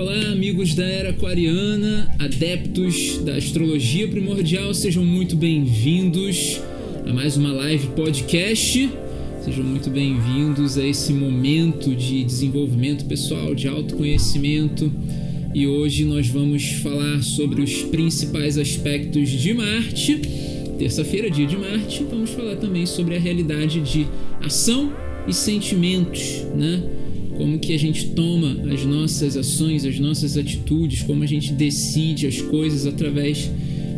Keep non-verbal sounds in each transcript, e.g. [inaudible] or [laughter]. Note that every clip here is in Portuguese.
Olá, amigos da Era Aquariana, adeptos da astrologia primordial, sejam muito bem-vindos a mais uma live podcast. Sejam muito bem-vindos a esse momento de desenvolvimento pessoal, de autoconhecimento. E hoje nós vamos falar sobre os principais aspectos de Marte. Terça-feira, dia de Marte, vamos falar também sobre a realidade de ação e sentimentos, né? Como que a gente toma as nossas ações, as nossas atitudes, como a gente decide as coisas através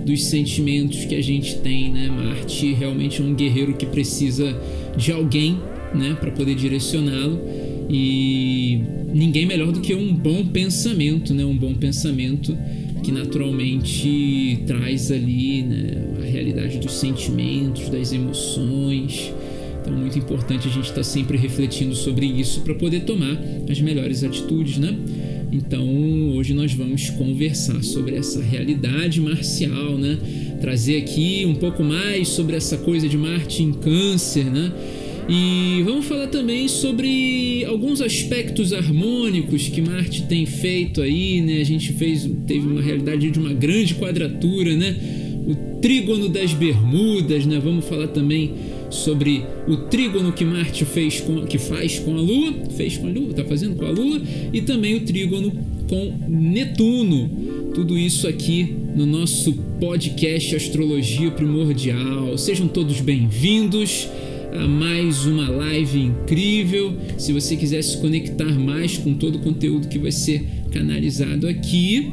dos sentimentos que a gente tem, né? Marte realmente é um guerreiro que precisa de alguém, né, para poder direcioná-lo e ninguém melhor do que um bom pensamento, né? Um bom pensamento que naturalmente traz ali, né, a realidade dos sentimentos, das emoções, então, muito importante a gente estar tá sempre refletindo sobre isso para poder tomar as melhores atitudes, né? Então, hoje nós vamos conversar sobre essa realidade marcial, né? Trazer aqui um pouco mais sobre essa coisa de Marte em Câncer, né? E vamos falar também sobre alguns aspectos harmônicos que Marte tem feito aí, né? A gente fez, teve uma realidade de uma grande quadratura, né? O trígono das Bermudas, né? Vamos falar também sobre o trígono que Marte fez com, que faz com a Lua, fez com a Lua, está fazendo com a Lua, e também o trígono com Netuno. Tudo isso aqui no nosso podcast Astrologia Primordial. Sejam todos bem-vindos a mais uma live incrível. Se você quiser se conectar mais com todo o conteúdo que vai ser canalizado aqui,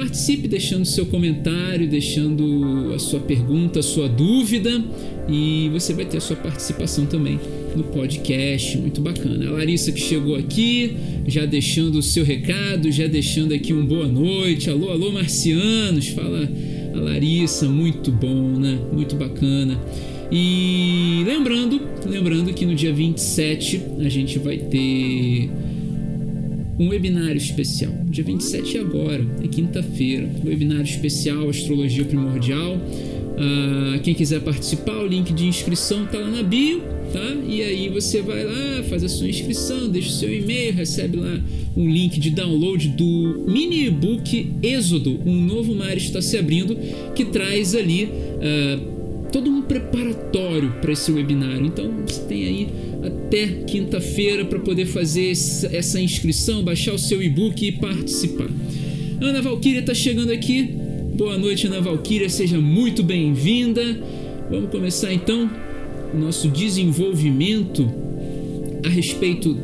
participe deixando seu comentário, deixando a sua pergunta, a sua dúvida e você vai ter a sua participação também no podcast, muito bacana. A Larissa que chegou aqui, já deixando o seu recado, já deixando aqui um boa noite. Alô, alô, marcianos, fala a Larissa, muito bom, né? Muito bacana. E lembrando, lembrando que no dia 27 a gente vai ter um webinário especial. Dia 27 é agora, é quinta-feira. Webinário especial Astrologia Primordial Uh, quem quiser participar, o link de inscrição tá lá na bio, tá? E aí você vai lá, faz a sua inscrição, deixa o seu e-mail, recebe lá um link de download do mini e-book Êxodo, um novo mar está se abrindo, que traz ali uh, todo um preparatório para esse webinário. Então você tem aí até quinta-feira para poder fazer essa inscrição, baixar o seu e-book e participar. Ana Valquíria está chegando aqui. Boa noite, Ana Valquíria, seja muito bem-vinda. Vamos começar então o nosso desenvolvimento a respeito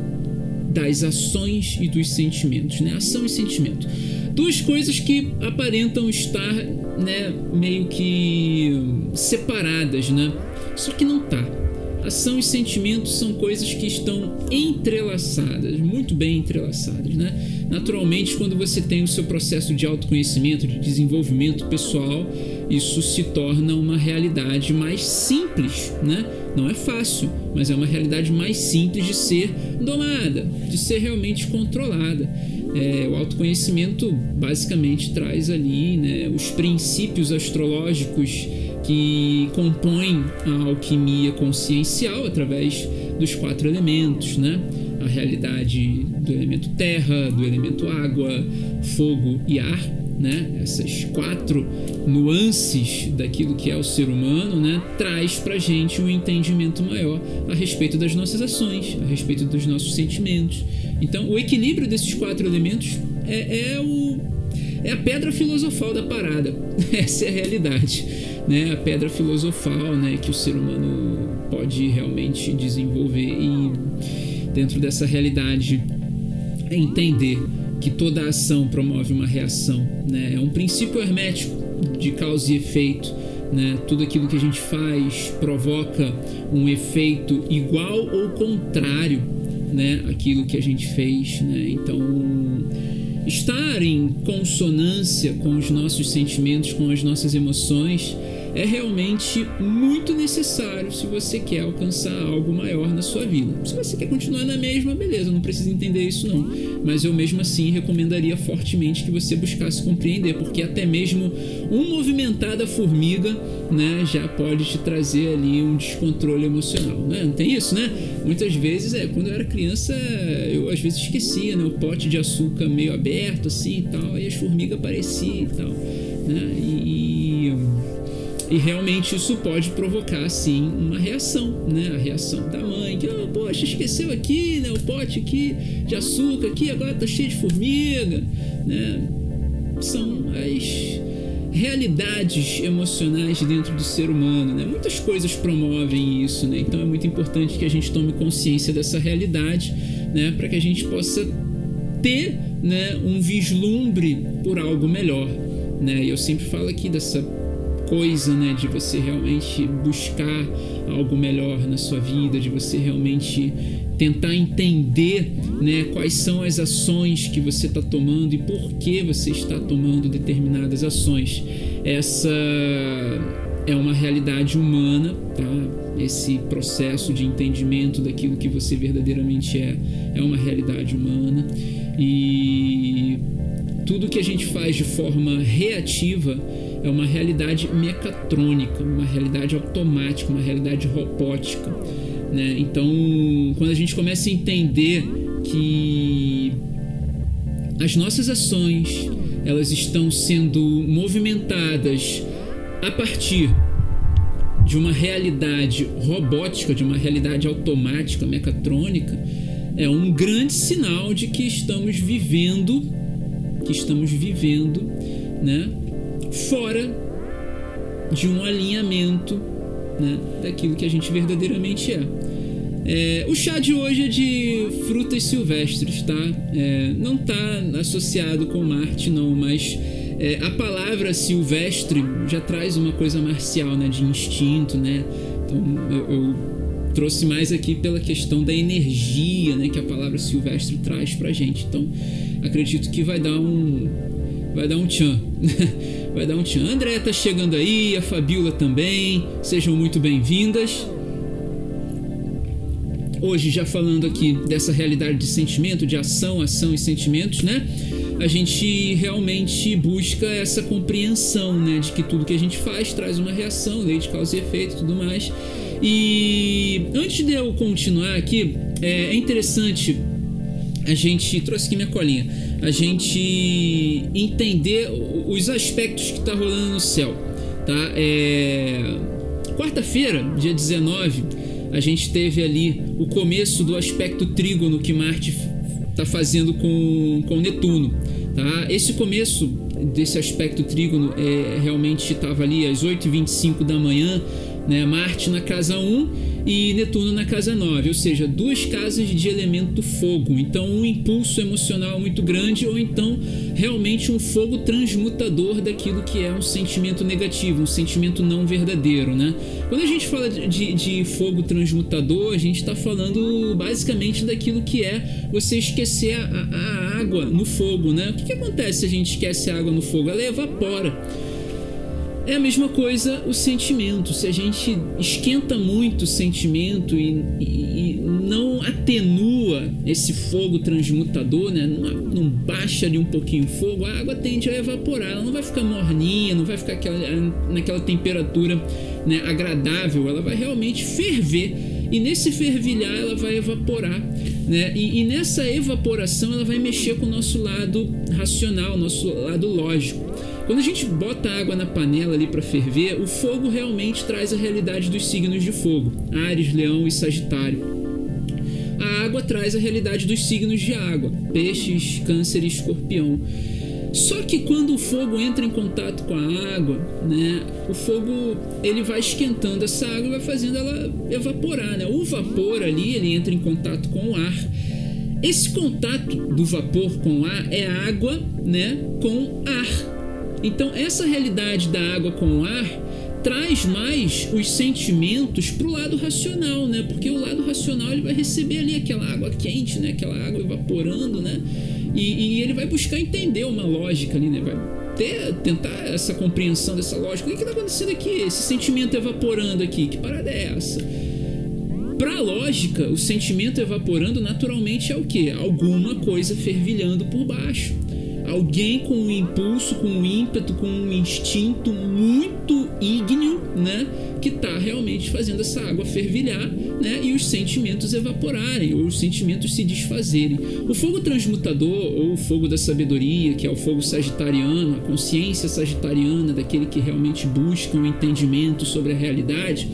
das ações e dos sentimentos, né? Ação e sentimento. Duas coisas que aparentam estar, né, meio que separadas, né? Só que não tá. Ação e sentimento são coisas que estão entrelaçadas, muito bem entrelaçadas, né? Naturalmente, quando você tem o seu processo de autoconhecimento, de desenvolvimento pessoal, isso se torna uma realidade mais simples, né? Não é fácil, mas é uma realidade mais simples de ser domada, de ser realmente controlada. É, o autoconhecimento basicamente traz ali né, os princípios astrológicos que compõem a alquimia consciencial através dos quatro elementos, né? A realidade do elemento terra, do elemento água, fogo e ar, né? Essas quatro nuances daquilo que é o ser humano, né? Traz para gente um entendimento maior a respeito das nossas ações, a respeito dos nossos sentimentos. Então, o equilíbrio desses quatro elementos é, é o é a pedra filosofal da parada. [laughs] Essa é a realidade, né? A pedra filosofal, né? Que o ser humano pode realmente desenvolver e dentro dessa realidade entender que toda ação promove uma reação, né? É um princípio hermético de causa e efeito, né? Tudo aquilo que a gente faz provoca um efeito igual ou contrário, né? Aquilo que a gente fez, né? Então estar em consonância com os nossos sentimentos, com as nossas emoções é realmente muito necessário se você quer alcançar algo maior na sua vida. Se você quer continuar na mesma, beleza, não precisa entender isso não. Mas eu mesmo assim recomendaria fortemente que você buscasse compreender, porque até mesmo um movimentar da formiga, né, já pode te trazer ali um descontrole emocional, né? Não tem isso, né? muitas vezes, é, quando eu era criança, eu às vezes esquecia, né? O pote de açúcar meio aberto, assim e tal, aí as formigas apareciam e tal, né? E, e, realmente isso pode provocar, sim, uma reação, né? A reação da mãe, que, oh, poxa, esqueceu aqui, né? O pote aqui de açúcar aqui, agora tá cheio de formiga, né? São as realidades emocionais dentro do ser humano, né? Muitas coisas promovem isso, né? Então é muito importante que a gente tome consciência dessa realidade, né? Para que a gente possa ter, né? Um vislumbre por algo melhor, né? E eu sempre falo aqui dessa coisa, né, de você realmente buscar algo melhor na sua vida, de você realmente tentar entender, né, quais são as ações que você está tomando e por que você está tomando determinadas ações. Essa é uma realidade humana, tá? Esse processo de entendimento daquilo que você verdadeiramente é é uma realidade humana e tudo que a gente faz de forma reativa é uma realidade mecatrônica, uma realidade automática, uma realidade robótica. Né? Então, quando a gente começa a entender que as nossas ações elas estão sendo movimentadas a partir de uma realidade robótica, de uma realidade automática, mecatrônica, é um grande sinal de que estamos vivendo, que estamos vivendo, né, fora de um alinhamento né, daquilo que a gente verdadeiramente é. é. o chá de hoje é de frutas silvestres, tá? É, não está associado com Marte, não, mas é, a palavra silvestre já traz uma coisa marcial, né? De instinto, né? Então eu, eu trouxe mais aqui pela questão da energia, né? Que a palavra silvestre traz pra gente. Então acredito que vai dar um vai dar um tchan. Vai dar um tchan. André tá chegando aí, a Fabiola também. Sejam muito bem-vindas. Hoje, já falando aqui dessa realidade de sentimento, de ação, ação e sentimentos, né? A gente realmente busca essa compreensão, né? De que tudo que a gente faz traz uma reação, lei de causa e efeito e tudo mais. E antes de eu continuar aqui, é interessante a gente trouxe aqui minha colinha, a gente entender os aspectos que tá rolando no céu, tá? É... Quarta-feira, dia 19, a gente teve ali o começo do aspecto trígono que Marte tá fazendo com, com Netuno, tá? Esse começo desse aspecto trígono é, realmente estava ali às 8h25 da manhã, né? Marte na casa 1 e Netuno na casa 9, ou seja, duas casas de elemento fogo. Então, um impulso emocional muito grande, ou então realmente um fogo transmutador daquilo que é um sentimento negativo, um sentimento não verdadeiro, né? Quando a gente fala de, de fogo transmutador, a gente está falando basicamente daquilo que é você esquecer a, a, água no fogo, né? O que, que acontece se a gente esquece a água no fogo? Ela evapora. É a mesma coisa o sentimento. Se a gente esquenta muito o sentimento e, e, e não atenua esse fogo transmutador, né? Não, não, baixa ali um pouquinho o fogo, a água tende a evaporar. Ela não vai ficar morninha, não vai ficar aquela, naquela temperatura né, agradável. Ela vai realmente ferver. E nesse fervilhar ela vai evaporar. Né? E, e nessa evaporação ela vai mexer com o nosso lado racional, nosso lado lógico. Quando a gente bota água na panela ali para ferver, o fogo realmente traz a realidade dos signos de fogo: Ares, Leão e Sagitário. A água traz a realidade dos signos de água: Peixes, Câncer e Escorpião. Só que quando o fogo entra em contato com a água, né, o fogo ele vai esquentando essa água e vai fazendo ela evaporar, né? O vapor ali ele entra em contato com o ar. Esse contato do vapor com o ar é água, né, com ar. Então, essa realidade da água com o ar traz mais os sentimentos para o lado racional, né? Porque o lado racional ele vai receber ali aquela água quente, né? Aquela água evaporando, né? E, e ele vai buscar entender uma lógica ali, né? Vai ter, tentar essa compreensão dessa lógica. O que está acontecendo aqui? Esse sentimento evaporando aqui, que parada é essa? Para a lógica, o sentimento evaporando naturalmente é o que? Alguma coisa fervilhando por baixo alguém com um impulso, com um ímpeto, com um instinto muito ígneo, né? Que está realmente fazendo essa água fervilhar, né? E os sentimentos evaporarem, ou os sentimentos se desfazerem. O fogo transmutador, ou o fogo da sabedoria, que é o fogo sagitariano, a consciência sagitariana, daquele que realmente busca um entendimento sobre a realidade,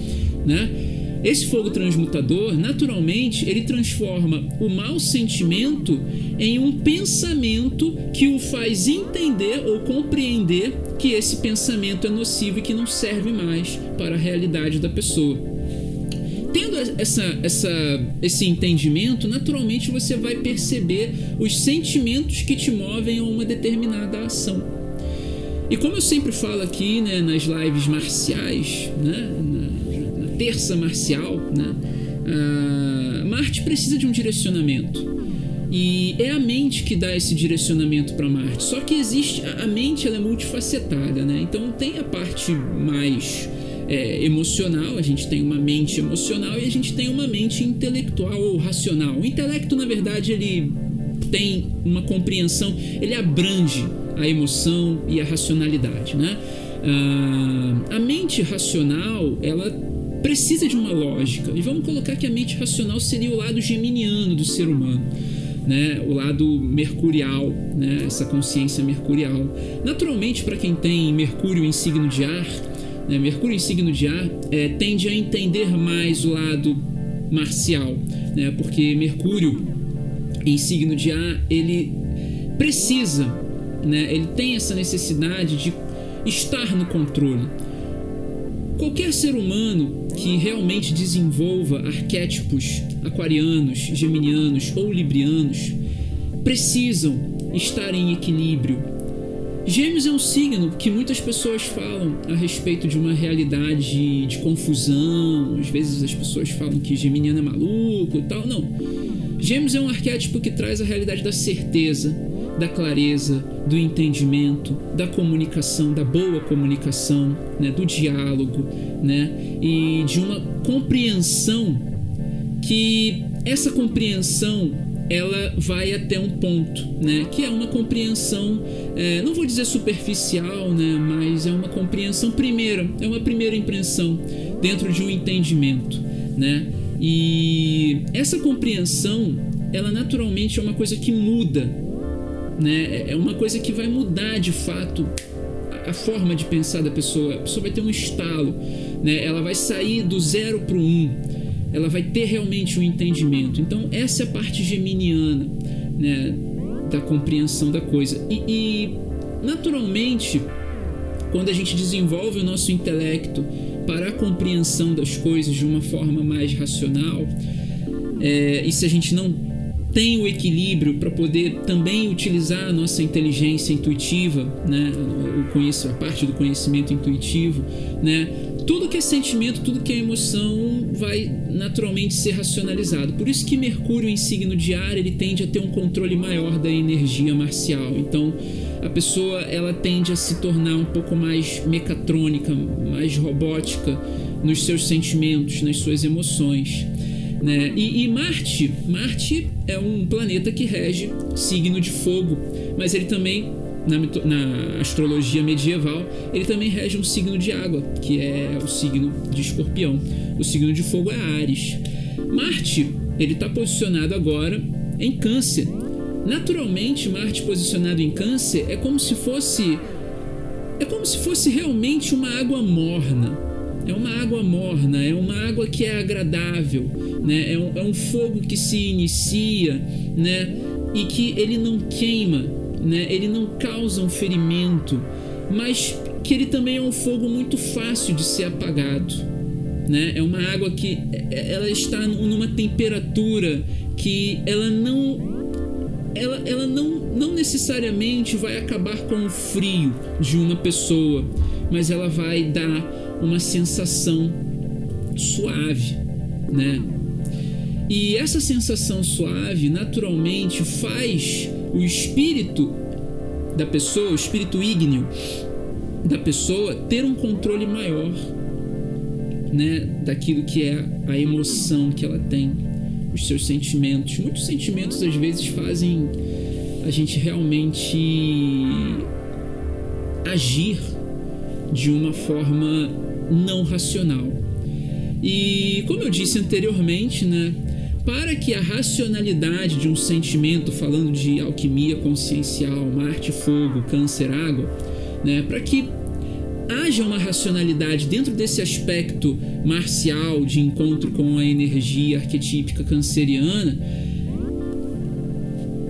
né? Esse fogo transmutador, naturalmente, ele transforma o mau sentimento em um pensamento que o faz entender ou compreender que esse pensamento é nocivo e que não serve mais para a realidade da pessoa. Tendo essa, essa, esse entendimento, naturalmente você vai perceber os sentimentos que te movem a uma determinada ação. E como eu sempre falo aqui né, nas lives marciais, né, terça marcial, né? Uh, Marte precisa de um direcionamento. E é a mente que dá esse direcionamento para Marte. Só que existe. A mente ela é multifacetada, né? Então tem a parte mais é, emocional, a gente tem uma mente emocional e a gente tem uma mente intelectual ou racional. O intelecto, na verdade, ele tem uma compreensão, ele abrange a emoção e a racionalidade, né? Uh, a mente racional, ela precisa de uma lógica. E vamos colocar que a mente racional seria o lado geminiano do ser humano. Né, o lado mercurial, né, essa consciência mercurial. Naturalmente, para quem tem Mercúrio em signo de ar, né, Mercúrio em signo de ar é, tende a entender mais o lado marcial, né, porque Mercúrio em signo de ar ele precisa, né, ele tem essa necessidade de estar no controle. Qualquer ser humano que realmente desenvolva arquétipos aquarianos, geminianos ou librianos precisam estar em equilíbrio. Gêmeos é um signo que muitas pessoas falam a respeito de uma realidade de confusão. Às vezes as pessoas falam que geminiano é maluco e tal. Não. Gêmeos é um arquétipo que traz a realidade da certeza, da clareza, do entendimento, da comunicação, da boa comunicação, né, do diálogo, né, e de uma compreensão que essa compreensão ela vai até um ponto, né, que é uma compreensão, é, não vou dizer superficial, né, mas é uma compreensão primeira, é uma primeira impressão dentro de um entendimento, né, e essa compreensão ela naturalmente é uma coisa que muda né? É uma coisa que vai mudar de fato a forma de pensar da pessoa. A pessoa vai ter um estalo, né? Ela vai sair do zero para o um. Ela vai ter realmente um entendimento. Então essa é a parte geminiana, né? Da compreensão da coisa. E, e naturalmente, quando a gente desenvolve o nosso intelecto para a compreensão das coisas de uma forma mais racional, é, e se a gente não tem o equilíbrio para poder também utilizar a nossa inteligência intuitiva, né? o conheço, a parte do conhecimento intuitivo, né? tudo que é sentimento, tudo que é emoção vai naturalmente ser racionalizado. Por isso que Mercúrio em signo de ar ele tende a ter um controle maior da energia marcial. Então a pessoa ela tende a se tornar um pouco mais mecatrônica, mais robótica nos seus sentimentos, nas suas emoções. Né? E, e, Marte, Marte é um planeta que rege signo de fogo, mas ele também na, na, astrologia medieval ele também rege um signo de água, que é o signo de Escorpião. O signo de fogo é Ares. Marte ele está posicionado agora em Câncer. Naturalmente, Marte posicionado em Câncer é como se fosse é como se fosse realmente uma água morna é uma água morna, é uma água que é agradável, né? é, um, é um fogo que se inicia né? e que ele não queima, né? ele não causa um ferimento, mas que ele também é um fogo muito fácil de ser apagado. Né? É uma água que é, ela está numa temperatura que ela não ela, ela não, não necessariamente vai acabar com o frio de uma pessoa, mas ela vai dar uma sensação suave, né? E essa sensação suave naturalmente faz o espírito da pessoa, o espírito ígneo da pessoa ter um controle maior, né, daquilo que é a emoção que ela tem, os seus sentimentos. Muitos sentimentos às vezes fazem a gente realmente agir de uma forma não racional. E como eu disse anteriormente, né, para que a racionalidade de um sentimento, falando de alquimia consciencial, Marte, fogo, câncer, água, né, para que haja uma racionalidade dentro desse aspecto marcial de encontro com a energia arquetípica canceriana,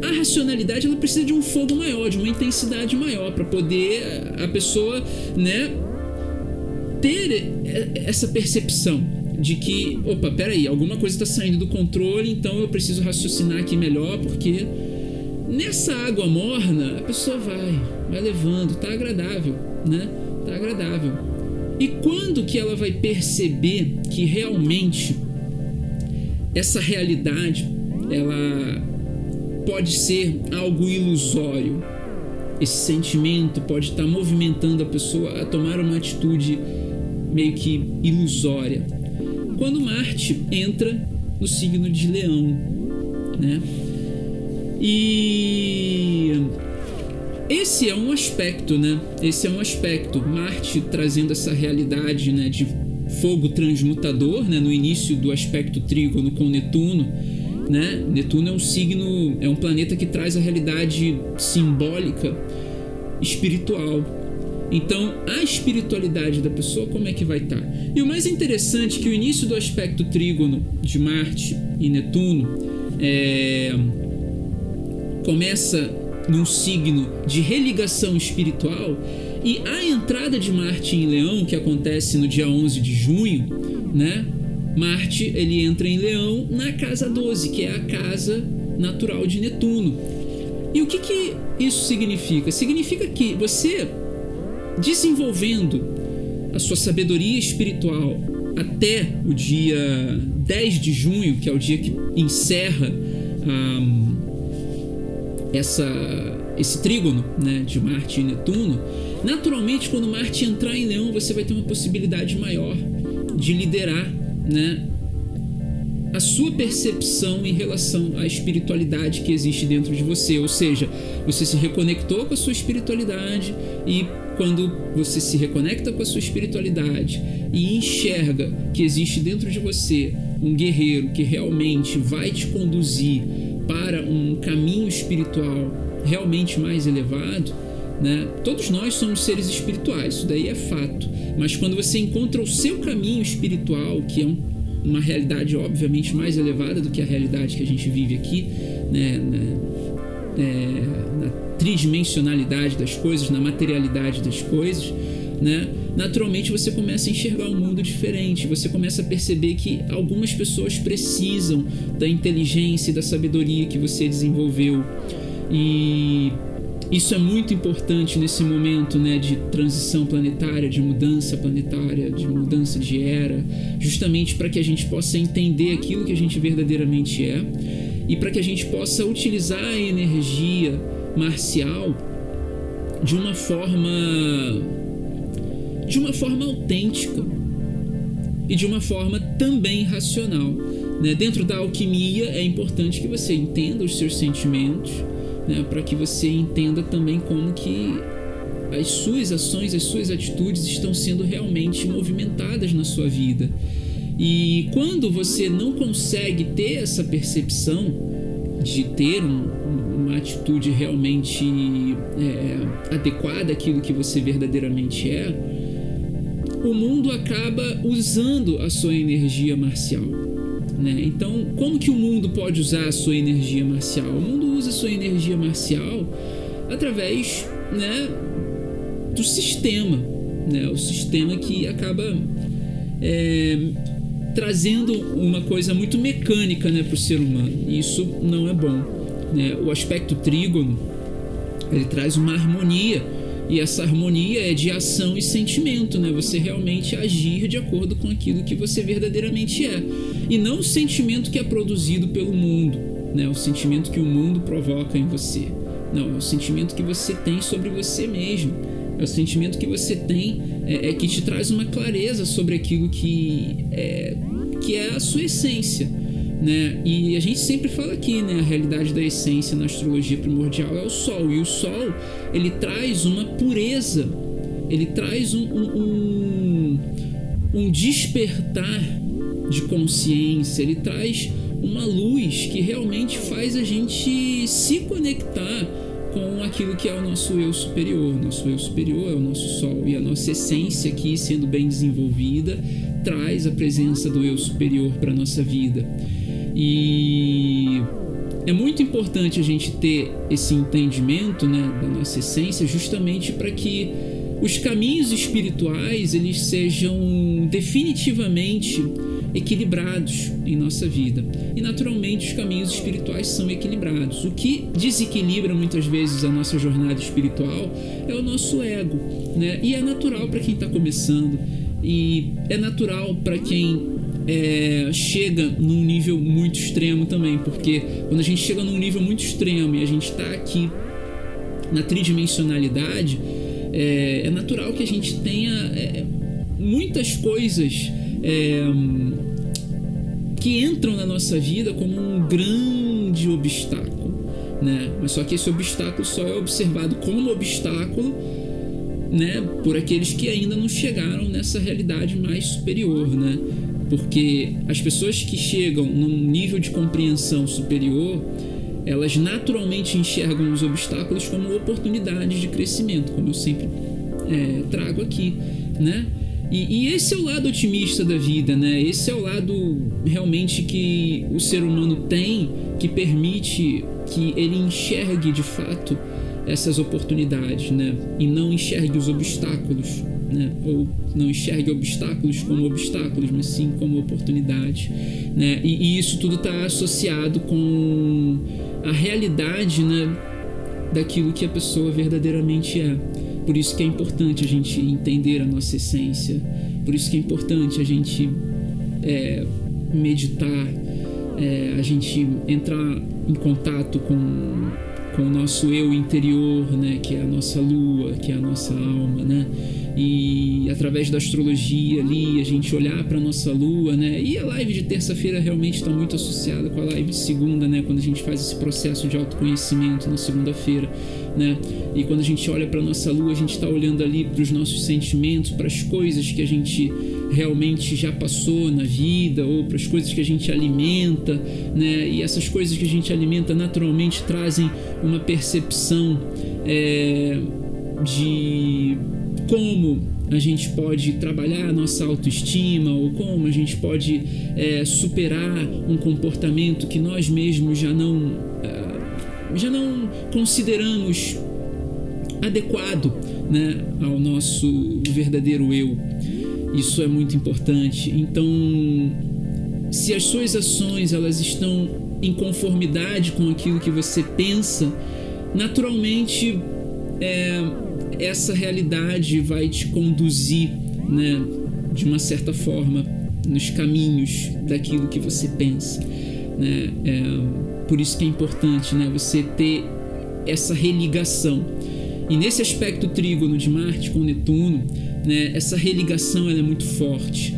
a racionalidade ela precisa de um fogo maior, de uma intensidade maior para poder a pessoa, né, ter essa percepção de que, opa, peraí, alguma coisa está saindo do controle, então eu preciso raciocinar aqui melhor, porque nessa água morna a pessoa vai, vai levando, tá agradável, né? Tá agradável. E quando que ela vai perceber que realmente essa realidade ela pode ser algo ilusório? Esse sentimento pode estar movimentando a pessoa a tomar uma atitude meio que ilusória quando Marte entra no signo de Leão, né? E esse é um aspecto, né? Esse é um aspecto. Marte trazendo essa realidade, né, de fogo transmutador, né, no início do aspecto trígono com Netuno, né? Netuno é um signo, é um planeta que traz a realidade simbólica espiritual, então, a espiritualidade da pessoa, como é que vai estar? Tá? E o mais interessante é que o início do aspecto trígono de Marte e Netuno é, começa num signo de religação espiritual e a entrada de Marte em Leão, que acontece no dia 11 de junho, né? Marte ele entra em Leão na casa 12, que é a casa natural de Netuno. E o que, que isso significa? Significa que você desenvolvendo a sua sabedoria espiritual até o dia 10 de junho, que é o dia que encerra um, essa, esse trígono né, de Marte e Netuno, naturalmente, quando Marte entrar em Leão, você vai ter uma possibilidade maior de liderar né, a sua percepção em relação à espiritualidade que existe dentro de você. Ou seja, você se reconectou com a sua espiritualidade e quando você se reconecta com a sua espiritualidade e enxerga que existe dentro de você um guerreiro que realmente vai te conduzir para um caminho espiritual realmente mais elevado, né? Todos nós somos seres espirituais, isso daí é fato. Mas quando você encontra o seu caminho espiritual, que é um, uma realidade obviamente mais elevada do que a realidade que a gente vive aqui, né? né é, tridimensionalidade das coisas, na materialidade das coisas, né? Naturalmente você começa a enxergar um mundo diferente, você começa a perceber que algumas pessoas precisam da inteligência e da sabedoria que você desenvolveu. E isso é muito importante nesse momento né, de transição planetária, de mudança planetária, de mudança de era, justamente para que a gente possa entender aquilo que a gente verdadeiramente é e para que a gente possa utilizar a energia marcial de uma forma de uma forma autêntica e de uma forma também racional. Né? Dentro da alquimia é importante que você entenda os seus sentimentos, né? para que você entenda também como que as suas ações, as suas atitudes estão sendo realmente movimentadas na sua vida. E quando você não consegue ter essa percepção de ter um, uma atitude realmente é, adequada àquilo que você verdadeiramente é, o mundo acaba usando a sua energia marcial. Né? Então, como que o mundo pode usar a sua energia marcial? O mundo usa a sua energia marcial através né, do sistema, né? o sistema que acaba é, trazendo uma coisa muito mecânica né, para o ser humano. E isso não é bom. Né? O aspecto trígono ele traz uma harmonia e essa harmonia é de ação e sentimento, né? Você realmente agir de acordo com aquilo que você verdadeiramente é e não o sentimento que é produzido pelo mundo, né? O sentimento que o mundo provoca em você. Não, é o sentimento que você tem sobre você mesmo. É o sentimento que você tem é, é que te traz uma clareza sobre aquilo que é, que é a sua essência. Né? E a gente sempre fala aqui, né? A realidade da essência na astrologia primordial é o Sol. E o Sol, ele traz uma pureza, ele traz um, um, um, despertar de consciência, ele traz uma luz que realmente faz a gente se conectar com aquilo que é o nosso eu superior. Nosso eu superior é o nosso sol e a nossa essência aqui sendo bem desenvolvida traz a presença do eu superior para nossa vida. E é muito importante a gente ter esse entendimento né, da nossa essência justamente para que os caminhos espirituais eles sejam definitivamente equilibrados em nossa vida. E naturalmente os caminhos espirituais são equilibrados. O que desequilibra muitas vezes a nossa jornada espiritual é o nosso ego, né? E é natural para quem está começando e é natural para quem é, chega num nível muito extremo também, porque quando a gente chega num nível muito extremo e a gente está aqui na tridimensionalidade, é, é, natural que a gente tenha é, muitas coisas é, que entram na nossa vida como um grande obstáculo, né? Mas só que esse obstáculo só é observado como obstáculo, né? Por aqueles que ainda não chegaram nessa realidade mais superior, né? Porque as pessoas que chegam num nível de compreensão superior, elas naturalmente enxergam os obstáculos como oportunidades de crescimento, como eu sempre é, trago aqui, né? E, e, esse é o lado otimista da vida, né? Esse é o lado realmente que o ser humano tem que permite que ele enxergue de fato essas oportunidades, né? E não enxergue os obstáculos, né? Ou não enxergue obstáculos como obstáculos, mas sim como oportunidades, né? E, e isso tudo está associado com a realidade, né? Daquilo que a pessoa verdadeiramente é. Por isso que é importante a gente entender a nossa essência. Por isso que é importante a gente é, meditar, é, a gente entrar em contato com, com o nosso eu interior, né, que é a nossa lua, que é a nossa alma, né? E através da astrologia ali a gente olhar para nossa lua, né? E a live de terça-feira realmente está muito associada com a live de segunda, né? Quando a gente faz esse processo de autoconhecimento na segunda-feira, né? E quando a gente olha para nossa lua, a gente está olhando ali para os nossos sentimentos, para as coisas que a gente realmente já passou na vida ou para as coisas que a gente alimenta, né? E essas coisas que a gente alimenta naturalmente trazem uma percepção é, de como a gente pode trabalhar a nossa autoestima ou como a gente pode é, superar um comportamento que nós mesmos já não uh, já não consideramos adequado né, ao nosso verdadeiro eu. Isso é muito importante. Então, se as suas ações elas estão em conformidade com aquilo que você pensa, naturalmente é, essa realidade vai te conduzir, né, de uma certa forma, nos caminhos daquilo que você pensa, né? É, por isso que é importante, né, você ter essa religação. E nesse aspecto trígono de Marte com Netuno, né, essa religação é muito forte.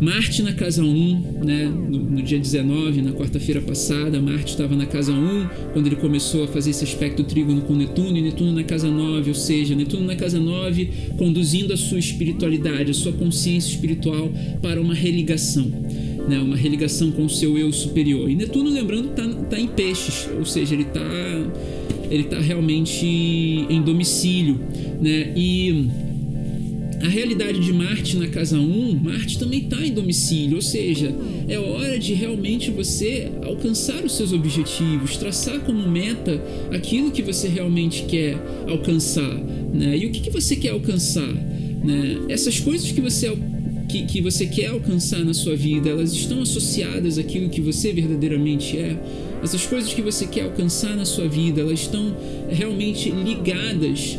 Marte na casa 1, né, no, no dia 19, na quarta-feira passada, Marte estava na casa 1, quando ele começou a fazer esse aspecto trígono com Netuno, e Netuno na casa 9, ou seja, Netuno na casa 9, conduzindo a sua espiritualidade, a sua consciência espiritual para uma religação. Né, uma religação com o seu eu superior. E Netuno, lembrando, está tá em peixes, ou seja, ele está ele tá realmente em domicílio. Né, e a realidade de Marte na casa 1, Marte também está em domicílio, ou seja, é hora de realmente você alcançar os seus objetivos, traçar como meta aquilo que você realmente quer alcançar. Né? E o que, que você quer alcançar? Né? Essas coisas que você, que, que você quer alcançar na sua vida, elas estão associadas àquilo que você verdadeiramente é? Essas coisas que você quer alcançar na sua vida, elas estão realmente ligadas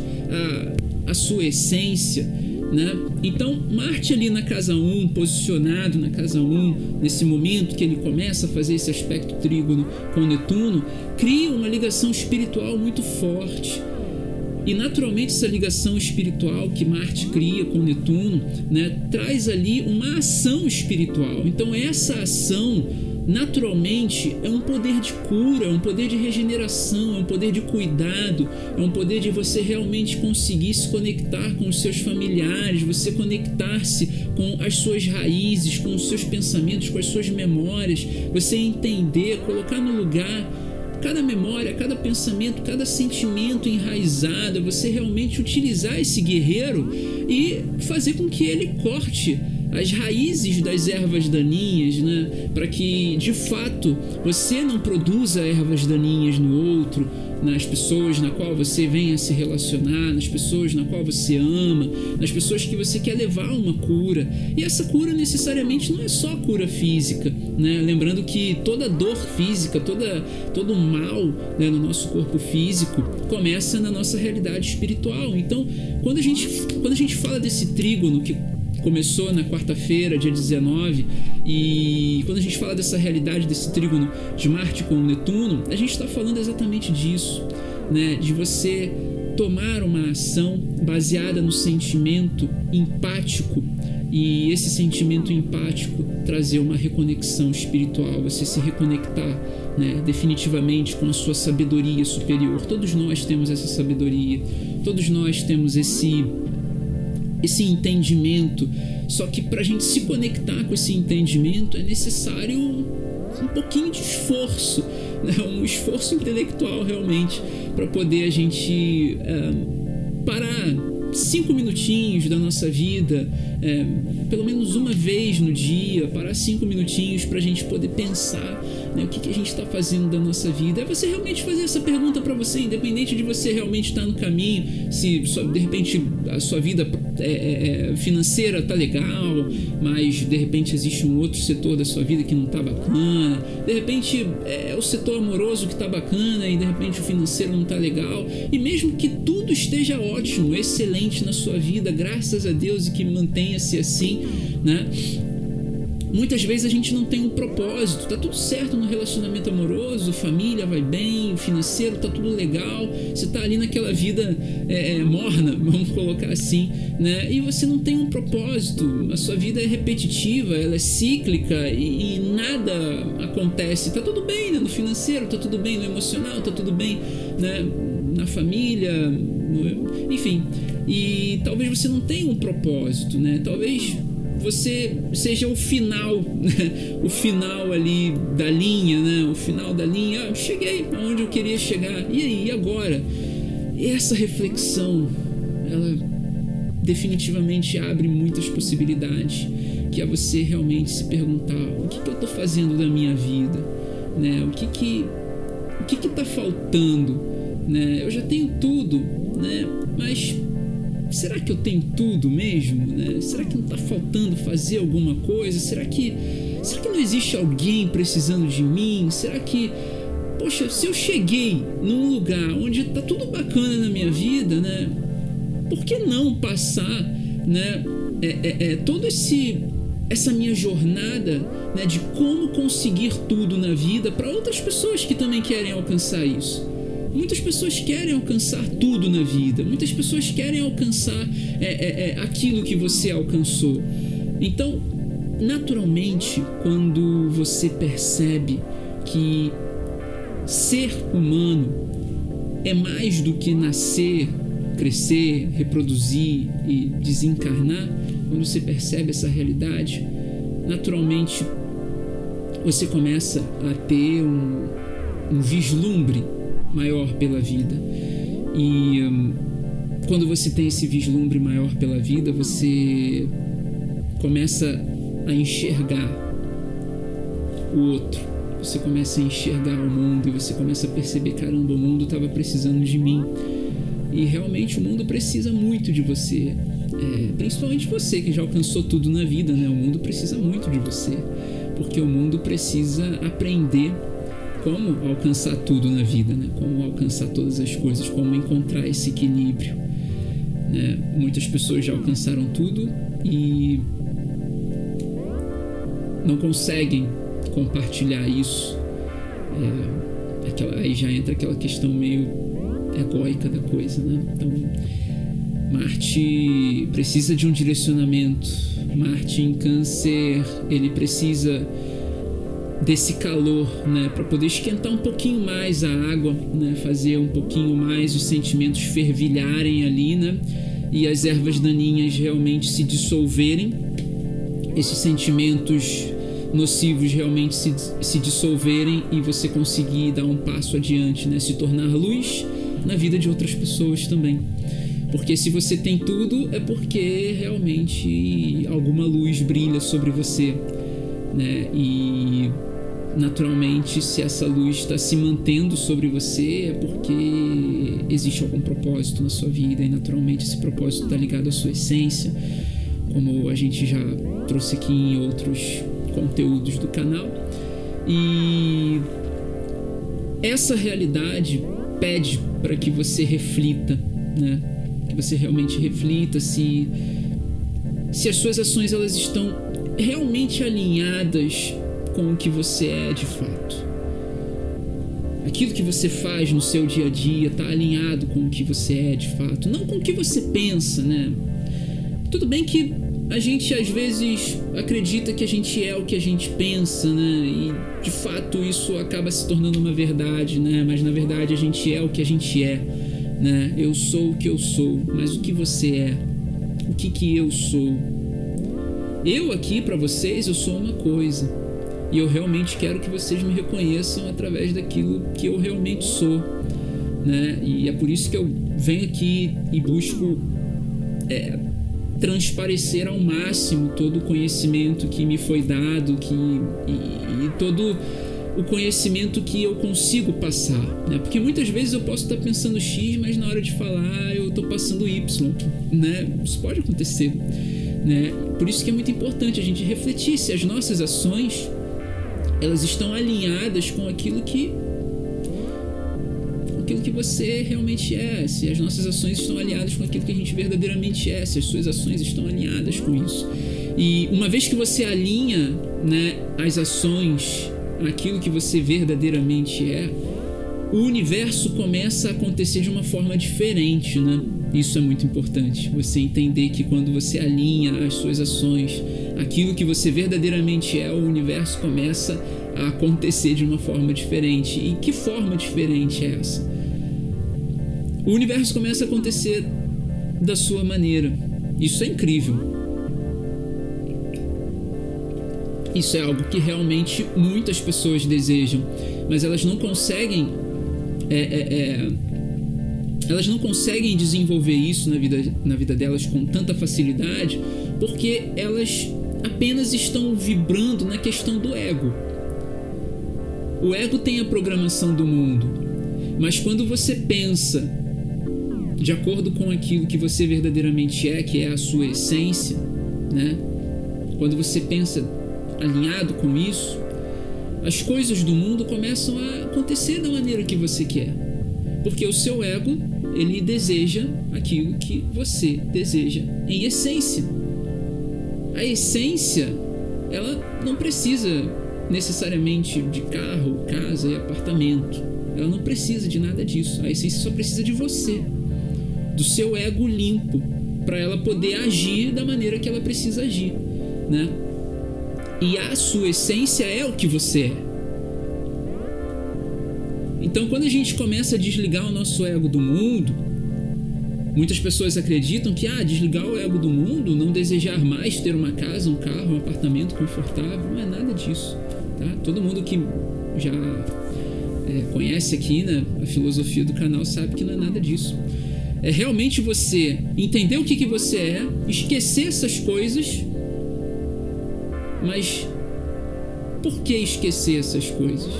à, à sua essência? Né? Então, Marte ali na casa 1, posicionado na casa 1, nesse momento que ele começa a fazer esse aspecto trígono com Netuno, cria uma ligação espiritual muito forte. E naturalmente essa ligação espiritual que Marte cria com Netuno, né, traz ali uma ação espiritual. Então essa ação naturalmente é um poder de cura, é um poder de regeneração, é um poder de cuidado, é um poder de você realmente conseguir se conectar com os seus familiares, você conectar-se com as suas raízes, com os seus pensamentos, com as suas memórias, você entender, colocar no lugar cada memória, cada pensamento, cada sentimento enraizado, você realmente utilizar esse guerreiro e fazer com que ele corte as raízes das ervas daninhas, né? Para que de fato você não produza ervas daninhas no outro, nas pessoas na qual você vem a se relacionar, nas pessoas na qual você ama, nas pessoas que você quer levar uma cura. E essa cura necessariamente não é só cura física, né? Lembrando que toda dor física, toda todo mal né, no nosso corpo físico começa na nossa realidade espiritual. Então, quando a gente quando a gente fala desse trígono que começou na quarta-feira, dia 19, e quando a gente fala dessa realidade desse trígono de Marte com Netuno, a gente está falando exatamente disso, né? De você tomar uma ação baseada no sentimento empático e esse sentimento empático trazer uma reconexão espiritual, você se reconectar né, definitivamente com a sua sabedoria superior. Todos nós temos essa sabedoria, todos nós temos esse esse entendimento. Só que para a gente se conectar com esse entendimento é necessário um pouquinho de esforço, [laughs] né? um esforço intelectual realmente, para poder a gente uh, parar cinco minutinhos da nossa vida, é, pelo menos uma vez no dia, parar cinco minutinhos para a gente poder pensar né, o que, que a gente está fazendo da nossa vida. É você realmente fazer essa pergunta para você, independente de você realmente estar tá no caminho, se de repente a sua vida é, é, é, financeira tá legal, mas de repente existe um outro setor da sua vida que não tá bacana, de repente é o setor amoroso que tá bacana e de repente o financeiro não tá legal, e mesmo que tudo esteja ótimo, excelente na sua vida, graças a Deus e que mantenha-se assim, né? Muitas vezes a gente não tem um propósito, tá tudo certo no relacionamento amoroso, família vai bem, financeiro tá tudo legal, você tá ali naquela vida é, é, morna, [laughs] vamos colocar assim, né? E você não tem um propósito, a sua vida é repetitiva, ela é cíclica e, e nada acontece. Tá tudo bem né? no financeiro, tá tudo bem no emocional, tá tudo bem né? na família, no... enfim. E talvez você não tenha um propósito, né? Talvez você seja o final, né? o final ali da linha, né? O final da linha, ah, cheguei aonde eu queria chegar. E aí, e agora? Essa reflexão, ela definitivamente abre muitas possibilidades, que é você realmente se perguntar o que, que eu estou fazendo da minha vida, né? O que que o que está faltando, né? Eu já tenho tudo, né? Mas será que eu tenho tudo mesmo? Né? Será que não está faltando fazer alguma coisa? Será que, será que não existe alguém precisando de mim? Será que, poxa, se eu cheguei num lugar onde está tudo bacana na minha vida, né? Por que não passar, né? É, é, é, todo esse essa minha jornada né, de como conseguir tudo na vida para outras pessoas que também querem alcançar isso. Muitas pessoas querem alcançar tudo na vida, muitas pessoas querem alcançar é, é, é, aquilo que você alcançou. Então, naturalmente, quando você percebe que ser humano é mais do que nascer, crescer, reproduzir e desencarnar, quando você percebe essa realidade, naturalmente você começa a ter um, um vislumbre maior pela vida. E hum, quando você tem esse vislumbre maior pela vida, você começa a enxergar o outro. Você começa a enxergar o mundo e você começa a perceber: caramba, o mundo estava precisando de mim. E realmente o mundo precisa muito de você. É, principalmente você que já alcançou tudo na vida, né? O mundo precisa muito de você. Porque o mundo precisa aprender como alcançar tudo na vida, né? Como alcançar todas as coisas, como encontrar esse equilíbrio. Né? Muitas pessoas já alcançaram tudo e não conseguem compartilhar isso. É, aquela, aí já entra aquela questão meio egóica da coisa, né? Então, Marte precisa de um direcionamento. Marte em Câncer, ele precisa desse calor, né, para poder esquentar um pouquinho mais a água, né, fazer um pouquinho mais os sentimentos fervilharem ali, né, e as ervas daninhas realmente se dissolverem, esses sentimentos nocivos realmente se, se dissolverem e você conseguir dar um passo adiante, né, se tornar luz na vida de outras pessoas também. Porque se você tem tudo, é porque realmente alguma luz brilha sobre você, né? E naturalmente, se essa luz está se mantendo sobre você, é porque existe algum propósito na sua vida e naturalmente esse propósito está ligado à sua essência, como a gente já trouxe aqui em outros conteúdos do canal. E essa realidade pede para que você reflita, né? Que você realmente reflita se se as suas ações elas estão realmente alinhadas com o que você é de fato. Aquilo que você faz no seu dia a dia está alinhado com o que você é de fato, não com o que você pensa, né? Tudo bem que a gente às vezes acredita que a gente é o que a gente pensa, né? E de fato isso acaba se tornando uma verdade, né? Mas na verdade a gente é o que a gente é, né? Eu sou o que eu sou, mas o que você é? O que que eu sou? Eu aqui para vocês eu sou uma coisa. E eu realmente quero que vocês me reconheçam através daquilo que eu realmente sou, né? E é por isso que eu venho aqui e busco é, transparecer ao máximo todo o conhecimento que me foi dado que, e, e todo o conhecimento que eu consigo passar, né? Porque muitas vezes eu posso estar pensando X, mas na hora de falar eu estou passando Y, né? Isso pode acontecer, né? Por isso que é muito importante a gente refletir se as nossas ações elas estão alinhadas com aquilo que aquilo que você realmente é, se as nossas ações estão alinhadas com aquilo que a gente verdadeiramente é, se as suas ações estão alinhadas com isso. E uma vez que você alinha né, as ações aquilo que você verdadeiramente é, o universo começa a acontecer de uma forma diferente, né? Isso é muito importante. Você entender que quando você alinha as suas ações, aquilo que você verdadeiramente é, o universo começa a acontecer de uma forma diferente. E que forma diferente é essa? o universo começa a acontecer da sua maneira. Isso é incrível. Isso é algo que realmente muitas pessoas desejam, mas elas não conseguem. É, é, é, elas não conseguem desenvolver isso na vida, na vida delas com tanta facilidade porque elas apenas estão vibrando na questão do ego. O ego tem a programação do mundo, mas quando você pensa de acordo com aquilo que você verdadeiramente é, que é a sua essência, né? Quando você pensa alinhado com isso, as coisas do mundo começam a acontecer da maneira que você quer. Porque o seu ego, ele deseja aquilo que você deseja em essência. A essência, ela não precisa necessariamente de carro, casa e apartamento. Ela não precisa de nada disso. A essência só precisa de você do seu ego limpo para ela poder agir da maneira que ela precisa agir, né? E a sua essência é o que você é. Então, quando a gente começa a desligar o nosso ego do mundo, muitas pessoas acreditam que ah, desligar o ego do mundo, não desejar mais ter uma casa, um carro, um apartamento confortável, não é nada disso, tá? Todo mundo que já é, conhece aqui né, a filosofia do canal sabe que não é nada disso é realmente você entender o que, que você é, esquecer essas coisas, mas por que esquecer essas coisas?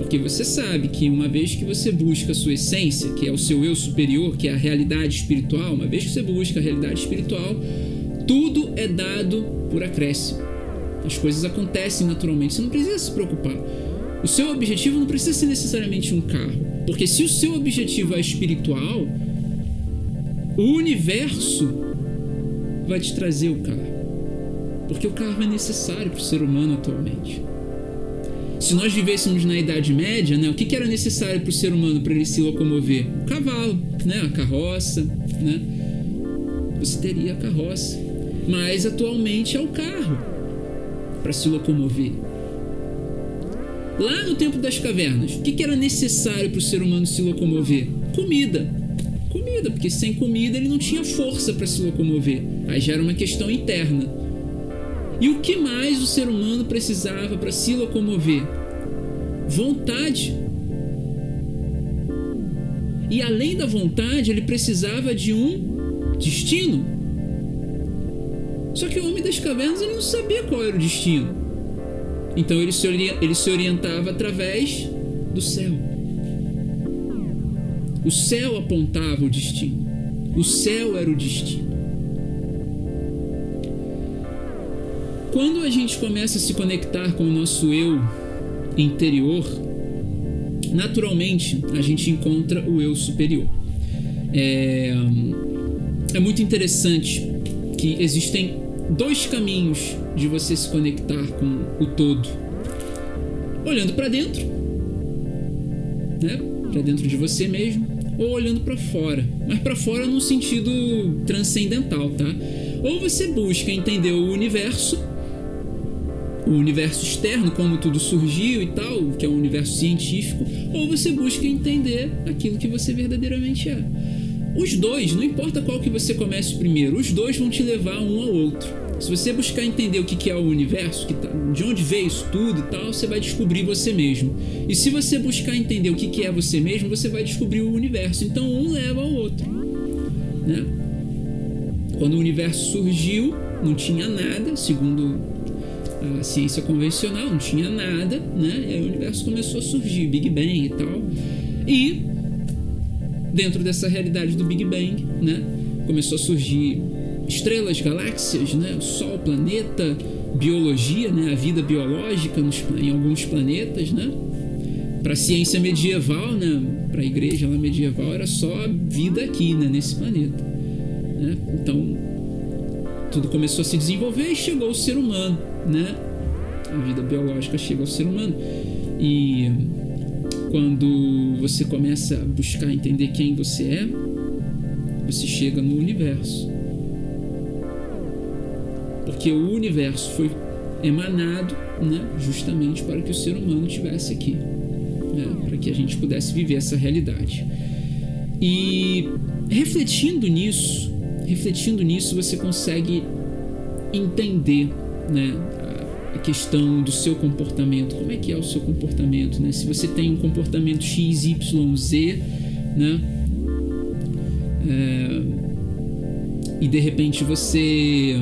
Porque você sabe que uma vez que você busca a sua essência, que é o seu eu superior, que é a realidade espiritual, uma vez que você busca a realidade espiritual, tudo é dado por acréscimo. As coisas acontecem naturalmente, você não precisa se preocupar. O seu objetivo não precisa ser necessariamente um carro, porque se o seu objetivo é espiritual, o universo vai te trazer o carro. Porque o carro é necessário para o ser humano atualmente. Se nós vivêssemos na Idade Média, né, o que, que era necessário para o ser humano para ele se locomover? O cavalo, né, a carroça. Né? Você teria a carroça. Mas atualmente é o carro para se locomover. Lá no tempo das cavernas, o que, que era necessário para o ser humano se locomover? Comida. Comida, porque sem comida ele não tinha força para se locomover. Aí já era uma questão interna. E o que mais o ser humano precisava para se locomover? Vontade. E além da vontade, ele precisava de um destino. Só que o homem das cavernas ele não sabia qual era o destino. Então ele se, ele se orientava através do céu. O céu apontava o destino. O céu era o destino. Quando a gente começa a se conectar com o nosso eu interior, naturalmente a gente encontra o eu superior. É, é muito interessante que existem dois caminhos de você se conectar com o todo: olhando para dentro, né, para dentro de você mesmo, ou olhando para fora, mas para fora no sentido transcendental, tá? Ou você busca entender o universo o universo externo, como tudo surgiu e tal, que é um universo científico, ou você busca entender aquilo que você verdadeiramente é. Os dois, não importa qual que você comece primeiro, os dois vão te levar um ao outro. Se você buscar entender o que é o universo, tá, de onde veio isso tudo e tal, você vai descobrir você mesmo. E se você buscar entender o que é você mesmo, você vai descobrir o universo. Então um leva ao outro. Né? Quando o universo surgiu, não tinha nada, segundo a ciência convencional, não tinha nada, né? E aí o universo começou a surgir, Big Bang e tal. E dentro dessa realidade do Big Bang, né? Começou a surgir estrelas, galáxias, né? O Sol, planeta, biologia, né? A vida biológica nos, em alguns planetas, né? Para a ciência medieval, né? Para a igreja lá medieval era só a vida aqui, né? Nesse planeta, né? Então tudo começou a se desenvolver e chegou o ser humano, né? A vida biológica chega ao ser humano. E quando você começa a buscar entender quem você é, você chega no universo. Porque o universo foi emanado né, justamente para que o ser humano estivesse aqui, né, para que a gente pudesse viver essa realidade. E refletindo nisso, refletindo nisso, você consegue entender né, a questão do seu comportamento. Como é que é o seu comportamento? Né? Se você tem um comportamento X, Y, Z, né? É, e de repente você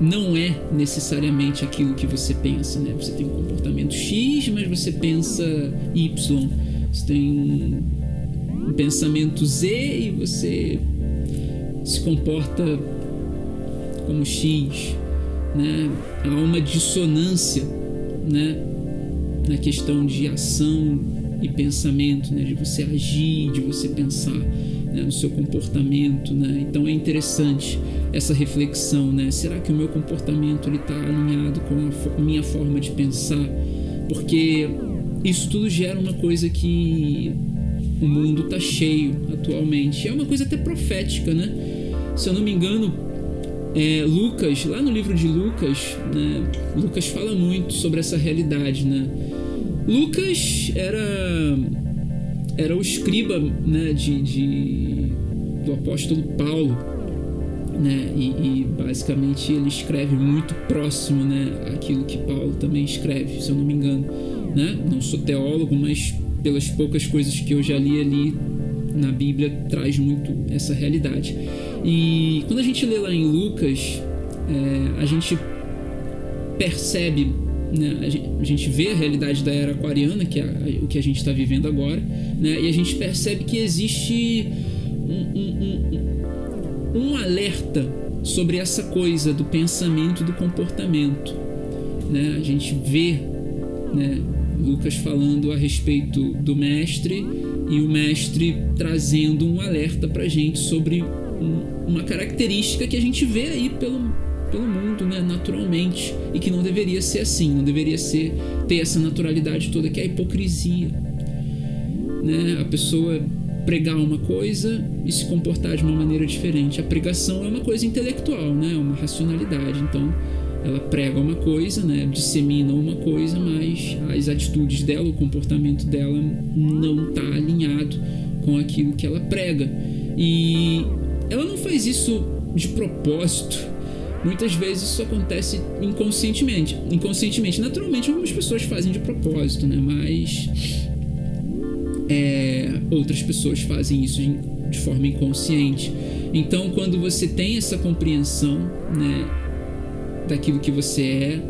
não é necessariamente aquilo que você pensa, né? Você tem um comportamento X, mas você pensa Y. Você tem um, um pensamento Z e você se comporta como X, né? Há uma dissonância, né? Na questão de ação e pensamento, né? De você agir, de você pensar né? no seu comportamento, né? Então é interessante essa reflexão, né? Será que o meu comportamento está alinhado com a minha forma de pensar? Porque isso tudo gera uma coisa que o mundo está cheio atualmente. É uma coisa até profética, né? Se eu não me engano, é, Lucas, lá no livro de Lucas, né, Lucas fala muito sobre essa realidade, né? Lucas era era o escriba, né, de, de do apóstolo Paulo, né? E, e, basicamente ele escreve muito próximo, né, aquilo que Paulo também escreve, se eu não me engano, né? Não sou teólogo, mas pelas poucas coisas que eu já li ali na Bíblia traz muito essa realidade. E quando a gente lê lá em Lucas, é, a gente percebe, né, a, gente, vê a realidade da era aquariana, que é o que a gente está vivendo agora, né, e a gente percebe que existe um, um, um, um alerta sobre essa coisa do pensamento e do comportamento. Né? A gente vê né, Lucas falando a respeito do mestre e o mestre trazendo um alerta para gente sobre uma característica que a gente vê aí pelo, pelo mundo, né, naturalmente, e que não deveria ser assim, não deveria ser ter essa naturalidade toda que é a hipocrisia, né? A pessoa pregar uma coisa e se comportar de uma maneira diferente. A pregação é uma coisa intelectual, né? É uma racionalidade. Então, ela prega uma coisa, né? Dissemina uma coisa, mas as atitudes dela, o comportamento dela não está alinhado com aquilo que ela prega. E ela não faz isso de propósito. Muitas vezes isso acontece inconscientemente. Inconscientemente, naturalmente, algumas pessoas fazem de propósito, né? Mas é, outras pessoas fazem isso de, de forma inconsciente. Então, quando você tem essa compreensão, né, daquilo que você é,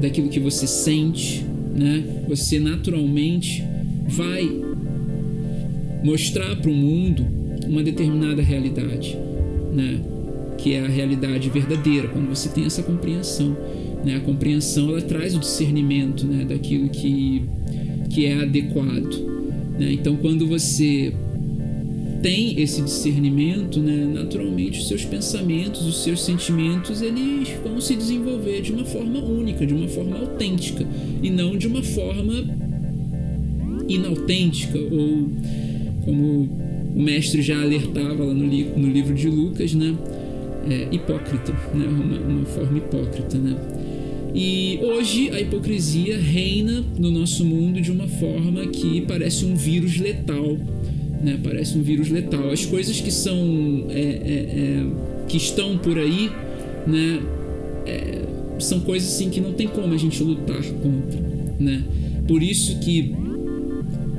daquilo que você sente, né, você naturalmente vai mostrar para o mundo uma determinada realidade, né, que é a realidade verdadeira. Quando você tem essa compreensão, né, a compreensão ela traz o discernimento, né, daquilo que que é adequado. Né? Então, quando você tem esse discernimento, né, naturalmente os seus pensamentos, os seus sentimentos, eles vão se desenvolver de uma forma única, de uma forma autêntica e não de uma forma inautêntica ou como o mestre já alertava lá no, li no livro de Lucas, né, é, hipócrita, né, uma, uma forma hipócrita, né. E hoje a hipocrisia reina no nosso mundo de uma forma que parece um vírus letal. Né? Parece um vírus letal. As coisas que são. É, é, é, que estão por aí, né? É, são coisas assim que não tem como a gente lutar contra. Né? Por isso que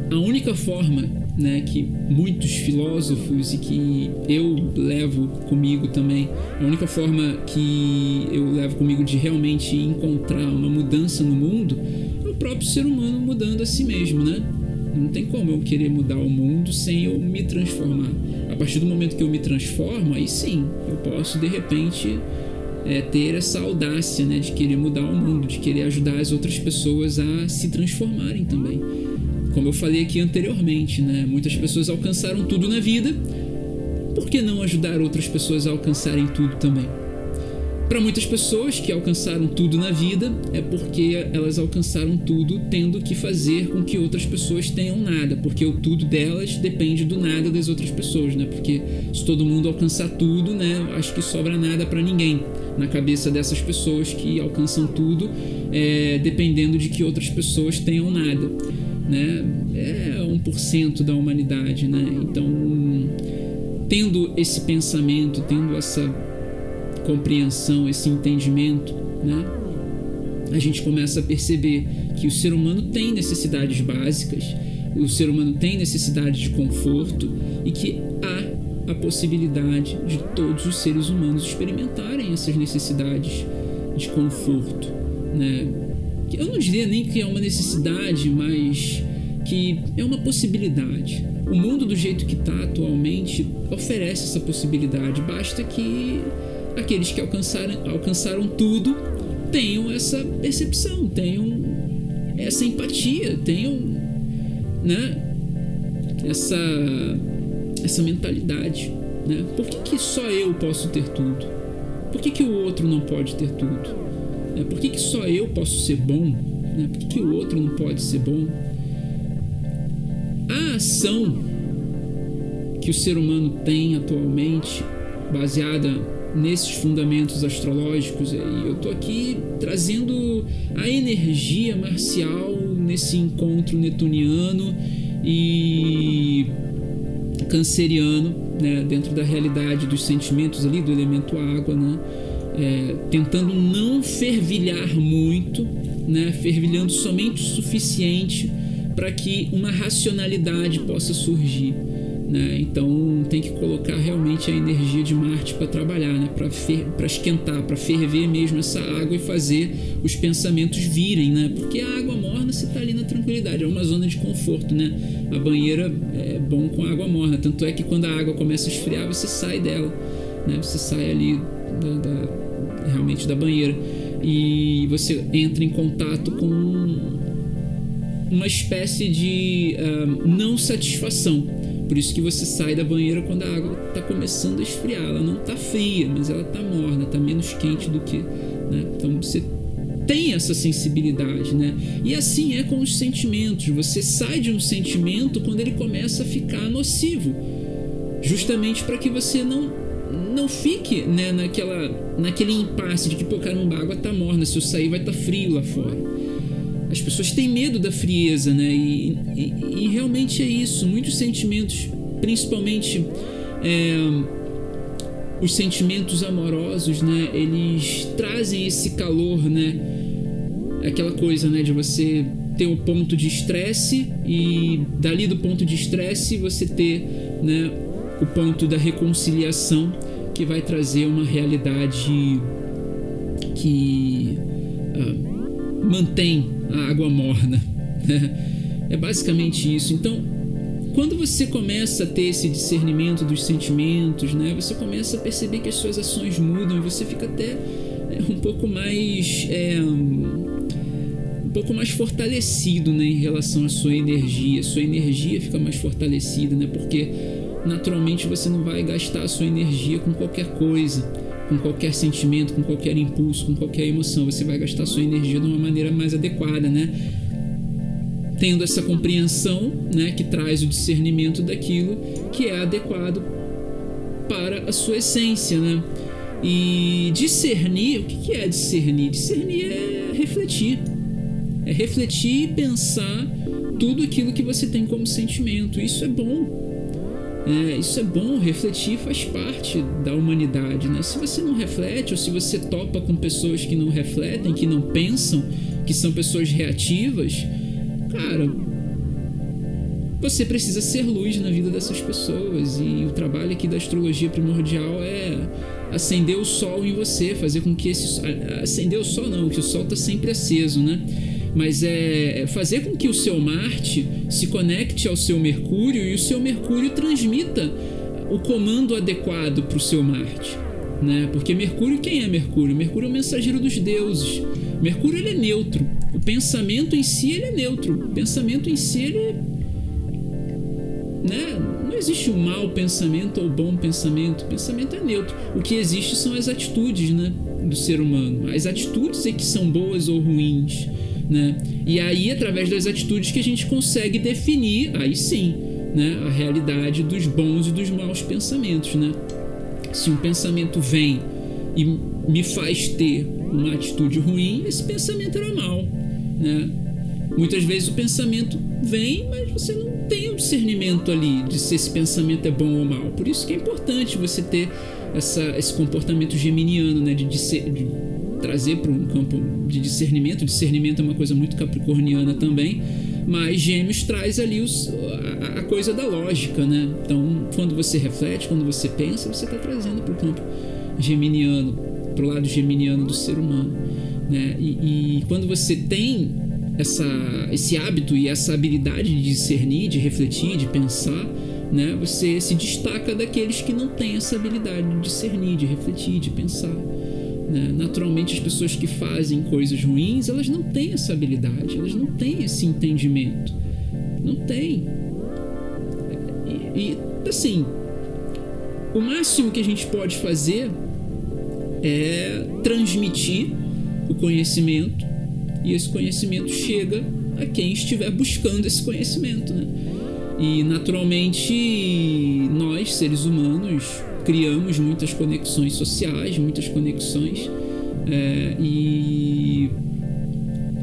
a única forma né, que muitos filósofos e que eu levo comigo também, a única forma que eu levo comigo de realmente encontrar uma mudança no mundo é o próprio ser humano mudando a si mesmo, né? Não tem como eu querer mudar o mundo sem eu me transformar. A partir do momento que eu me transformo, aí sim, eu posso de repente é, ter essa audácia né, de querer mudar o mundo, de querer ajudar as outras pessoas a se transformarem também. Como eu falei aqui anteriormente, né? Muitas pessoas alcançaram tudo na vida. Por que não ajudar outras pessoas a alcançarem tudo também? Para muitas pessoas que alcançaram tudo na vida, é porque elas alcançaram tudo tendo que fazer com que outras pessoas tenham nada, porque o tudo delas depende do nada das outras pessoas, né? Porque se todo mundo alcançar tudo, né, acho que sobra nada para ninguém na cabeça dessas pessoas que alcançam tudo, é, dependendo de que outras pessoas tenham nada né? É 1% da humanidade, né? Então, tendo esse pensamento, tendo essa compreensão, esse entendimento, né? A gente começa a perceber que o ser humano tem necessidades básicas, o ser humano tem necessidade de conforto e que há a possibilidade de todos os seres humanos experimentarem essas necessidades de conforto, né? Eu não diria nem que é uma necessidade, mas que é uma possibilidade. O mundo do jeito que está atualmente oferece essa possibilidade. Basta que aqueles que alcançaram, alcançaram tudo tenham essa percepção, tenham essa empatia, tenham né, essa, essa mentalidade. Né? Por que, que só eu posso ter tudo? Por que, que o outro não pode ter tudo? Né? Por que, que só eu posso ser bom? Né? Por que, que o outro não pode ser bom? A ação que o ser humano tem atualmente, baseada nesses fundamentos astrológicos, e eu estou aqui trazendo a energia marcial nesse encontro netuniano e canceriano, né, dentro da realidade dos sentimentos ali do elemento água, né? É, tentando não fervilhar muito, né, fervilhando somente o suficiente para que uma racionalidade possa surgir. Né? Então tem que colocar realmente a energia de Marte para trabalhar, né? para esquentar, para ferver mesmo essa água e fazer os pensamentos virem, né? porque a água morna se está ali na tranquilidade, é uma zona de conforto. Né? A banheira é bom com água morna, tanto é que quando a água começa a esfriar, você sai dela, né? você sai ali da, da realmente da banheira e você entra em contato com uma espécie de uh, não satisfação. Por isso que você sai da banheira quando a água está começando a esfriar. Ela não está fria, mas ela está morna, está menos quente do que. Né? Então você tem essa sensibilidade, né? E assim é com os sentimentos. Você sai de um sentimento quando ele começa a ficar nocivo, justamente para que você não não fique né, naquela, naquele impasse de que, pô, caramba, a água tá morna, se eu sair vai estar tá frio lá fora. As pessoas têm medo da frieza, né? E, e, e realmente é isso. Muitos sentimentos, principalmente é, os sentimentos amorosos, né? Eles trazem esse calor, né? Aquela coisa, né? De você ter o ponto de estresse e dali do ponto de estresse você ter, né? O ponto da reconciliação que vai trazer uma realidade que uh, mantém a água morna. Né? É basicamente isso. Então, quando você começa a ter esse discernimento dos sentimentos, né, você começa a perceber que as suas ações mudam e você fica até é, um pouco mais é, um pouco mais fortalecido né, em relação à sua energia. Sua energia fica mais fortalecida, né, porque naturalmente você não vai gastar a sua energia com qualquer coisa, com qualquer sentimento, com qualquer impulso, com qualquer emoção. Você vai gastar a sua energia de uma maneira mais adequada, né? Tendo essa compreensão, né, que traz o discernimento daquilo que é adequado para a sua essência, né? E discernir, o que é discernir? Discernir é refletir. É refletir e pensar tudo aquilo que você tem como sentimento. Isso é bom. É, isso é bom, refletir faz parte da humanidade, né? Se você não reflete ou se você topa com pessoas que não refletem, que não pensam, que são pessoas reativas, cara, você precisa ser luz na vida dessas pessoas e o trabalho aqui da astrologia primordial é acender o sol em você, fazer com que esse acender o sol não, que o sol está sempre aceso, né? Mas é, é fazer com que o seu Marte se conecte ao seu Mercúrio e o seu Mercúrio transmita o comando adequado para o seu Marte. Né? Porque Mercúrio, quem é Mercúrio? Mercúrio é o mensageiro dos deuses. Mercúrio ele é neutro. O pensamento em si ele é neutro. O pensamento em si ele né? Não existe um mau pensamento ou bom pensamento. O pensamento é neutro. O que existe são as atitudes, né, do ser humano. As atitudes é que são boas ou ruins né? E aí, através das atitudes que a gente consegue definir, aí sim, né, a realidade dos bons e dos maus pensamentos, né? Se um pensamento vem e me faz ter uma atitude ruim, esse pensamento era mal, né? Muitas vezes o pensamento vem, mas você não tem o discernimento ali de se esse pensamento é bom ou mal. Por isso que é importante você ter essa, esse comportamento geminiano, né? De, de, de trazer para um campo de discernimento. Discernimento é uma coisa muito capricorniana também, mas Gêmeos traz ali os, a, a, coisa da lógica, né? Então, quando você reflete, quando você pensa, você está trazendo para o campo geminiano, para o lado geminiano do ser humano, né? E, e quando você tem essa, esse hábito e essa habilidade de discernir, de refletir, de pensar, né? Você se destaca daqueles que não têm essa habilidade de discernir, de refletir, de pensar. Né? Naturalmente, as pessoas que fazem coisas ruins, elas não têm essa habilidade, elas não têm esse entendimento. Não têm. E, e assim, o máximo que a gente pode fazer é transmitir o conhecimento e esse conhecimento chega a quem estiver buscando esse conhecimento, né? E naturalmente nós, seres humanos, criamos muitas conexões sociais, muitas conexões é, e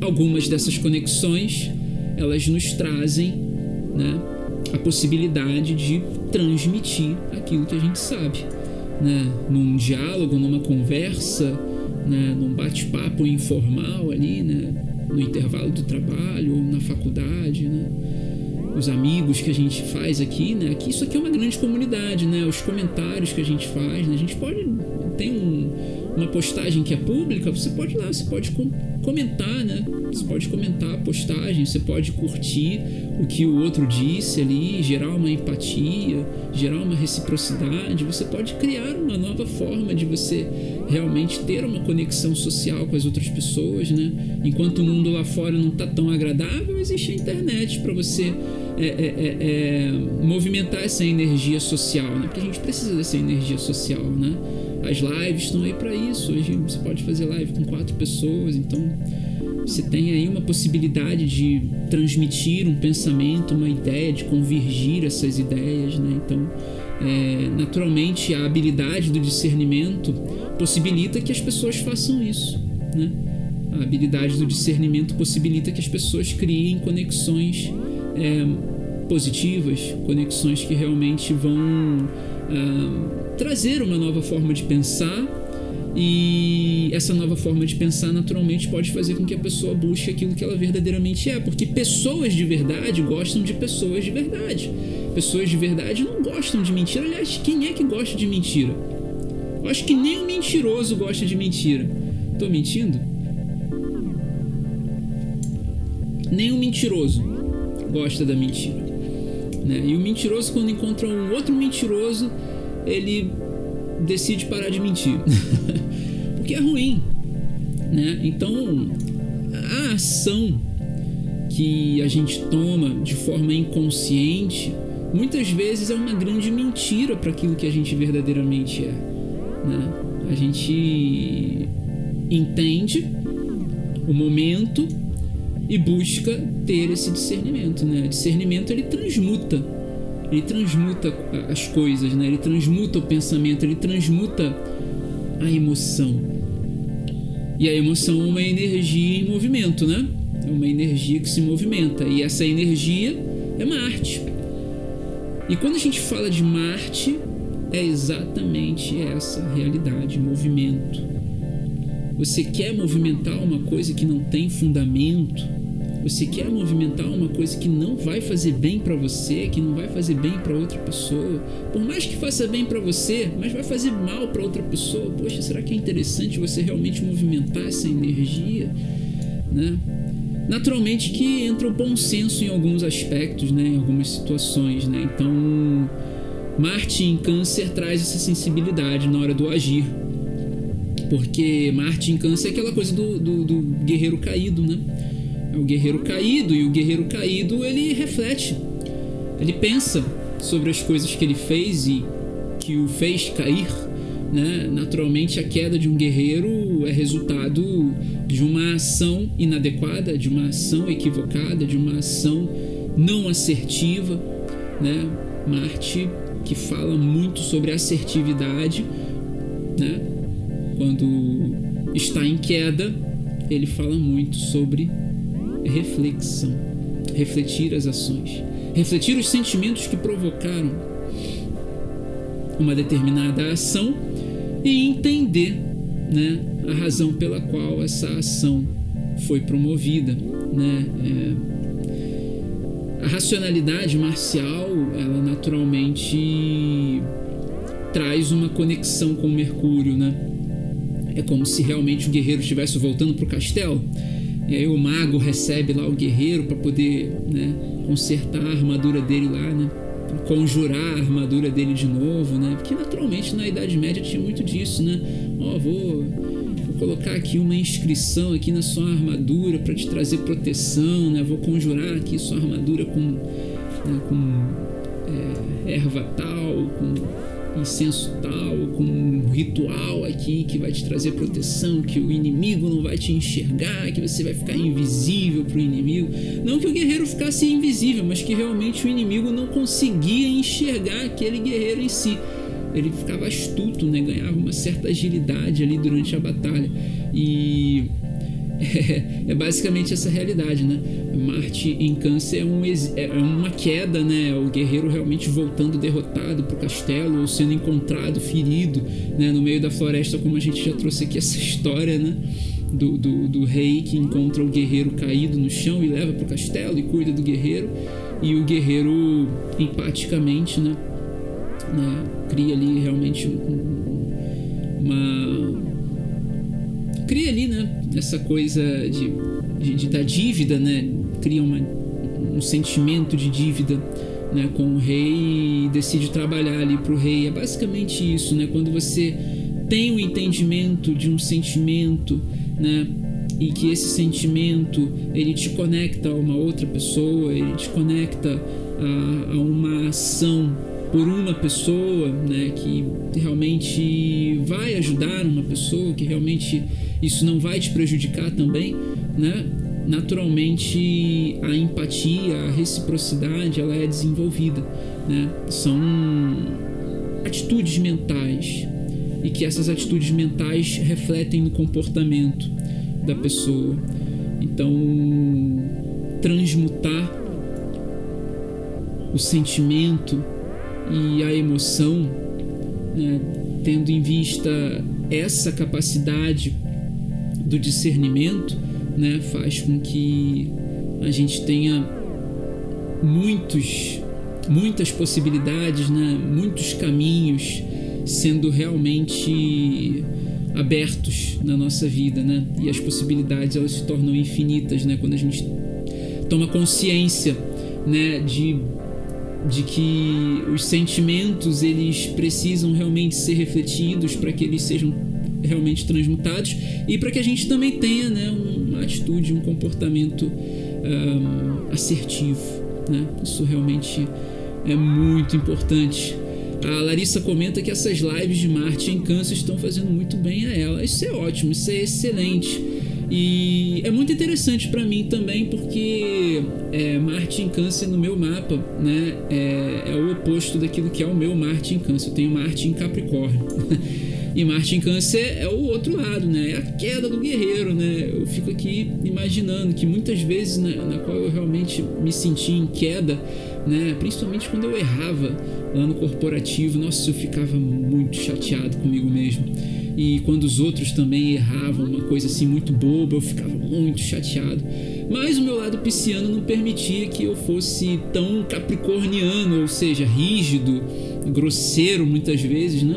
algumas dessas conexões elas nos trazem né, a possibilidade de transmitir aquilo que a gente sabe, né, num diálogo, numa conversa, né, num bate-papo informal ali, né, no intervalo do trabalho ou na faculdade, né os amigos que a gente faz aqui, né? Aqui, isso aqui é uma grande comunidade, né? Os comentários que a gente faz, né? A gente pode tem um, uma postagem que é pública, você pode ir lá, você pode com, comentar, né? Você pode comentar a postagem, você pode curtir o que o outro disse ali, gerar uma empatia, gerar uma reciprocidade. Você pode criar uma nova forma de você realmente ter uma conexão social com as outras pessoas, né? Enquanto o mundo lá fora não está tão agradável, existe a internet para você é, é, é, é, movimentar essa energia social, né? Porque a gente precisa dessa energia social, né? As lives estão aí para isso. Hoje você pode fazer live com quatro pessoas, então você tem aí uma possibilidade de transmitir um pensamento, uma ideia, de convergir essas ideias, né? Então, é, naturalmente, a habilidade do discernimento possibilita que as pessoas façam isso, né? A habilidade do discernimento possibilita que as pessoas criem conexões é, positivas, conexões que realmente vão ah, trazer uma nova forma de pensar e essa nova forma de pensar naturalmente pode fazer com que a pessoa busque aquilo que ela verdadeiramente é, porque pessoas de verdade gostam de pessoas de verdade. Pessoas de verdade não gostam de mentira. Aliás, quem é que gosta de mentira? Eu acho que nem o mentiroso gosta de mentira. Tô mentindo? Nem o mentiroso gosta da mentira. Né? E o mentiroso, quando encontra um outro mentiroso, ele decide parar de mentir. [laughs] Porque é ruim. Né? Então, a ação que a gente toma de forma inconsciente muitas vezes é uma grande mentira para aquilo que a gente verdadeiramente é. Né? A gente entende o momento e busca ter esse discernimento. Né? discernimento ele transmuta ele transmuta as coisas, né? Ele transmuta o pensamento, ele transmuta a emoção. E a emoção é uma energia em movimento, né? É uma energia que se movimenta. E essa energia é Marte. E quando a gente fala de Marte, é exatamente essa realidade, movimento. Você quer movimentar uma coisa que não tem fundamento, você quer movimentar uma coisa que não vai fazer bem para você, que não vai fazer bem para outra pessoa, por mais que faça bem para você, mas vai fazer mal para outra pessoa. Poxa, será que é interessante você realmente movimentar essa energia, né? Naturalmente que entra o bom senso em alguns aspectos, né, em algumas situações, né? Então, Marte em Câncer traz essa sensibilidade na hora do agir. Porque Marte em Câncer é aquela coisa do, do, do guerreiro caído, né? É o guerreiro caído e o guerreiro caído ele reflete, ele pensa sobre as coisas que ele fez e que o fez cair. Né? Naturalmente, a queda de um guerreiro é resultado de uma ação inadequada, de uma ação equivocada, de uma ação não assertiva. Né? Marte, que fala muito sobre assertividade, né? quando está em queda, ele fala muito sobre reflexão, refletir as ações, refletir os sentimentos que provocaram uma determinada ação e entender né, a razão pela qual essa ação foi promovida. Né? É, a racionalidade marcial, ela naturalmente traz uma conexão com Mercúrio, né? É como se realmente o guerreiro estivesse voltando para o castelo e aí o mago recebe lá o guerreiro para poder né, consertar a armadura dele lá, né? Conjurar a armadura dele de novo, né? Porque naturalmente na Idade Média tinha muito disso, né? Ó, oh, vou, vou colocar aqui uma inscrição aqui na sua armadura para te trazer proteção, né? Vou conjurar aqui sua armadura com, né, com é, erva tal, com incenso tal, com um ritual aqui que vai te trazer proteção, que o inimigo não vai te enxergar, que você vai ficar invisível para o inimigo. Não que o guerreiro ficasse invisível, mas que realmente o inimigo não conseguia enxergar aquele guerreiro em si. Ele ficava astuto, né? ganhava uma certa agilidade ali durante a batalha. E é, [laughs] é, basicamente essa realidade, né? Marte em câncer é, um, é uma queda, né? O guerreiro realmente voltando derrotado pro castelo ou sendo encontrado ferido, né? No meio da floresta, como a gente já trouxe aqui essa [laughs] história, né? Do, do, do rei que encontra o guerreiro caído no chão e leva pro castelo e cuida do guerreiro e o guerreiro empaticamente, né? né? Cria ali realmente uma cria ali, né? Essa coisa de de, de, da dívida, né? Cria uma, um sentimento de dívida né, com o rei e decide trabalhar ali para o rei. É basicamente isso, né? Quando você tem o um entendimento de um sentimento, né? E que esse sentimento ele te conecta a uma outra pessoa, ele te conecta a, a uma ação por uma pessoa, né, que realmente vai ajudar uma pessoa, que realmente isso não vai te prejudicar também, né? Naturalmente a empatia, a reciprocidade, ela é desenvolvida, né? São atitudes mentais e que essas atitudes mentais refletem no comportamento da pessoa. Então, transmutar o sentimento e a emoção, né, tendo em vista essa capacidade do discernimento, né, faz com que a gente tenha muitos, muitas possibilidades, né, muitos caminhos sendo realmente abertos na nossa vida, né? E as possibilidades elas se tornam infinitas, né? Quando a gente toma consciência, né, de de que os sentimentos eles precisam realmente ser refletidos para que eles sejam realmente transmutados e para que a gente também tenha né, uma atitude, um comportamento um, assertivo. Né? Isso realmente é muito importante. A Larissa comenta que essas lives de Marte em Câncer estão fazendo muito bem a ela. Isso é ótimo, isso é excelente. E é muito interessante para mim também porque é, Marte em Câncer no meu mapa né, é, é, o oposto daquilo que é o meu Marte em Câncer. Eu tenho Marte em Capricórnio. [laughs] e Marte em Câncer é o outro lado, né? É a queda do guerreiro, né? Eu fico aqui imaginando que muitas vezes na, na qual eu realmente me senti em queda, né? Principalmente quando eu errava lá no corporativo, nossa, eu ficava muito chateado comigo mesmo e quando os outros também erravam uma coisa assim muito boba, eu ficava muito chateado. Mas o meu lado pisciano não permitia que eu fosse tão capricorniano, ou seja, rígido, grosseiro muitas vezes, né?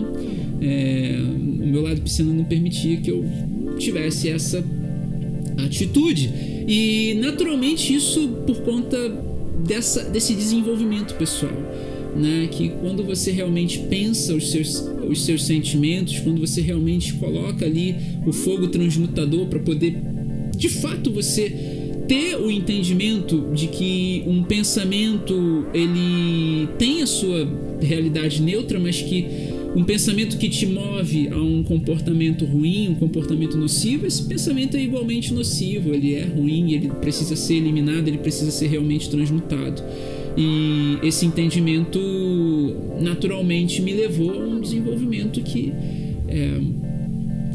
É, o meu lado pisciano não permitia que eu tivesse essa atitude. E naturalmente isso por conta dessa, desse desenvolvimento pessoal né? Que quando você realmente pensa os seus, os seus sentimentos, quando você realmente coloca ali o fogo transmutador para poder, de fato, você ter o entendimento de que um pensamento ele tem a sua realidade neutra, mas que um pensamento que te move a um comportamento ruim, um comportamento nocivo, esse pensamento é igualmente nocivo, ele é ruim, ele precisa ser eliminado, ele precisa ser realmente transmutado. E esse entendimento naturalmente me levou a um desenvolvimento que é,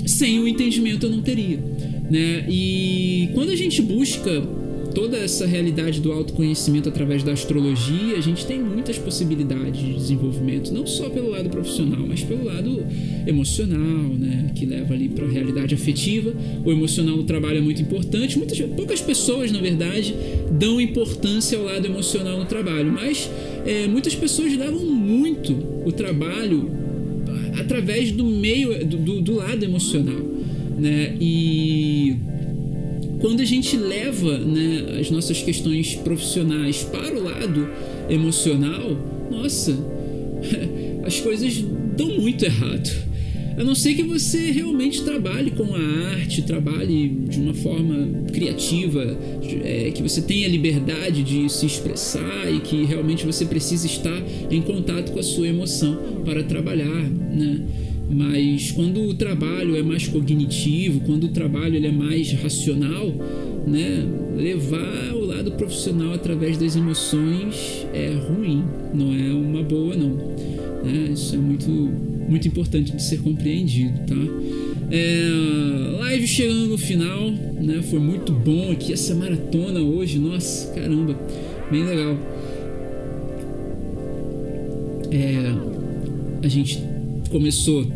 sem o entendimento eu não teria. Né? E quando a gente busca toda essa realidade do autoconhecimento através da astrologia, a gente tem muitas possibilidades de desenvolvimento, não só pelo lado profissional, mas pelo lado emocional, né, que leva ali para a realidade afetiva. O emocional no trabalho é muito importante. Muitas poucas pessoas, na verdade, dão importância ao lado emocional no trabalho, mas é, muitas pessoas levam muito o trabalho através do meio do, do, do lado emocional, né? E quando a gente leva né, as nossas questões profissionais para o lado emocional, nossa, [laughs] as coisas dão muito errado. A não ser que você realmente trabalhe com a arte, trabalhe de uma forma criativa, é, que você tenha liberdade de se expressar e que realmente você precisa estar em contato com a sua emoção para trabalhar, né? Mas quando o trabalho é mais cognitivo, quando o trabalho ele é mais racional, né, levar o lado profissional através das emoções é ruim, não é uma boa não. Né? Isso é muito, muito importante de ser compreendido, tá? É, live chegando no final, né? Foi muito bom aqui essa maratona hoje, nossa, caramba, bem legal. É, a gente começou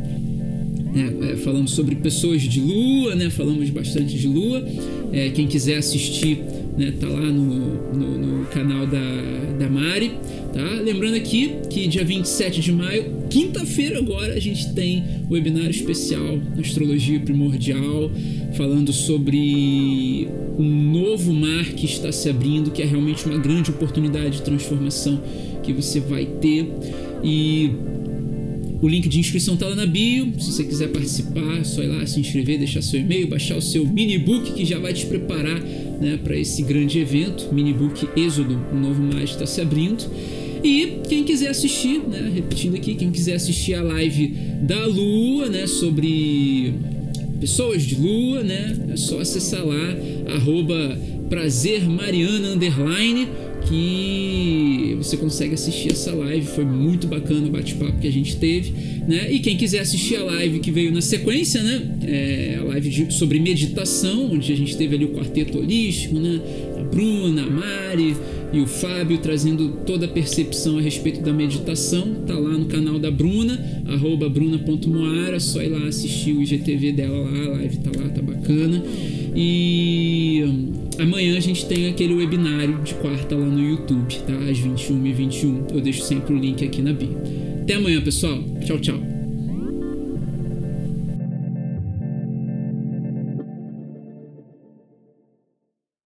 né, é, falando sobre pessoas de lua, né, falamos bastante de lua. É, quem quiser assistir né? Tá lá no, no, no canal da, da Mari, tá? Lembrando aqui que dia 27 de maio, quinta-feira agora, a gente tem o webinário especial Astrologia Primordial, falando sobre um novo mar que está se abrindo, que é realmente uma grande oportunidade de transformação que você vai ter. E o link de inscrição está lá na bio. Se você quiser participar, é só ir lá se inscrever, deixar seu e-mail, baixar o seu mini book que já vai te preparar né, para esse grande evento. Mini book Êxodo, um novo mais está se abrindo. E quem quiser assistir, né, repetindo aqui, quem quiser assistir a live da Lua, né, sobre pessoas de Lua, né, é só acessar lá, arroba prazermariana, underline, que você consegue assistir essa live. Foi muito bacana o bate-papo que a gente teve, né? E quem quiser assistir a live que veio na sequência, né? É a live de, sobre meditação, onde a gente teve ali o quarteto holístico, né? A Bruna, a Mari e o Fábio trazendo toda a percepção a respeito da meditação. Tá lá no canal da Bruna, arroba bruna.moara, só ir lá assistir o IGTV dela lá, a live tá lá, tá bacana. E amanhã a gente tem aquele webinário de quarta lá no YouTube, tá? Às 21h21. Eu deixo sempre o link aqui na bio. Até amanhã, pessoal. Tchau, tchau.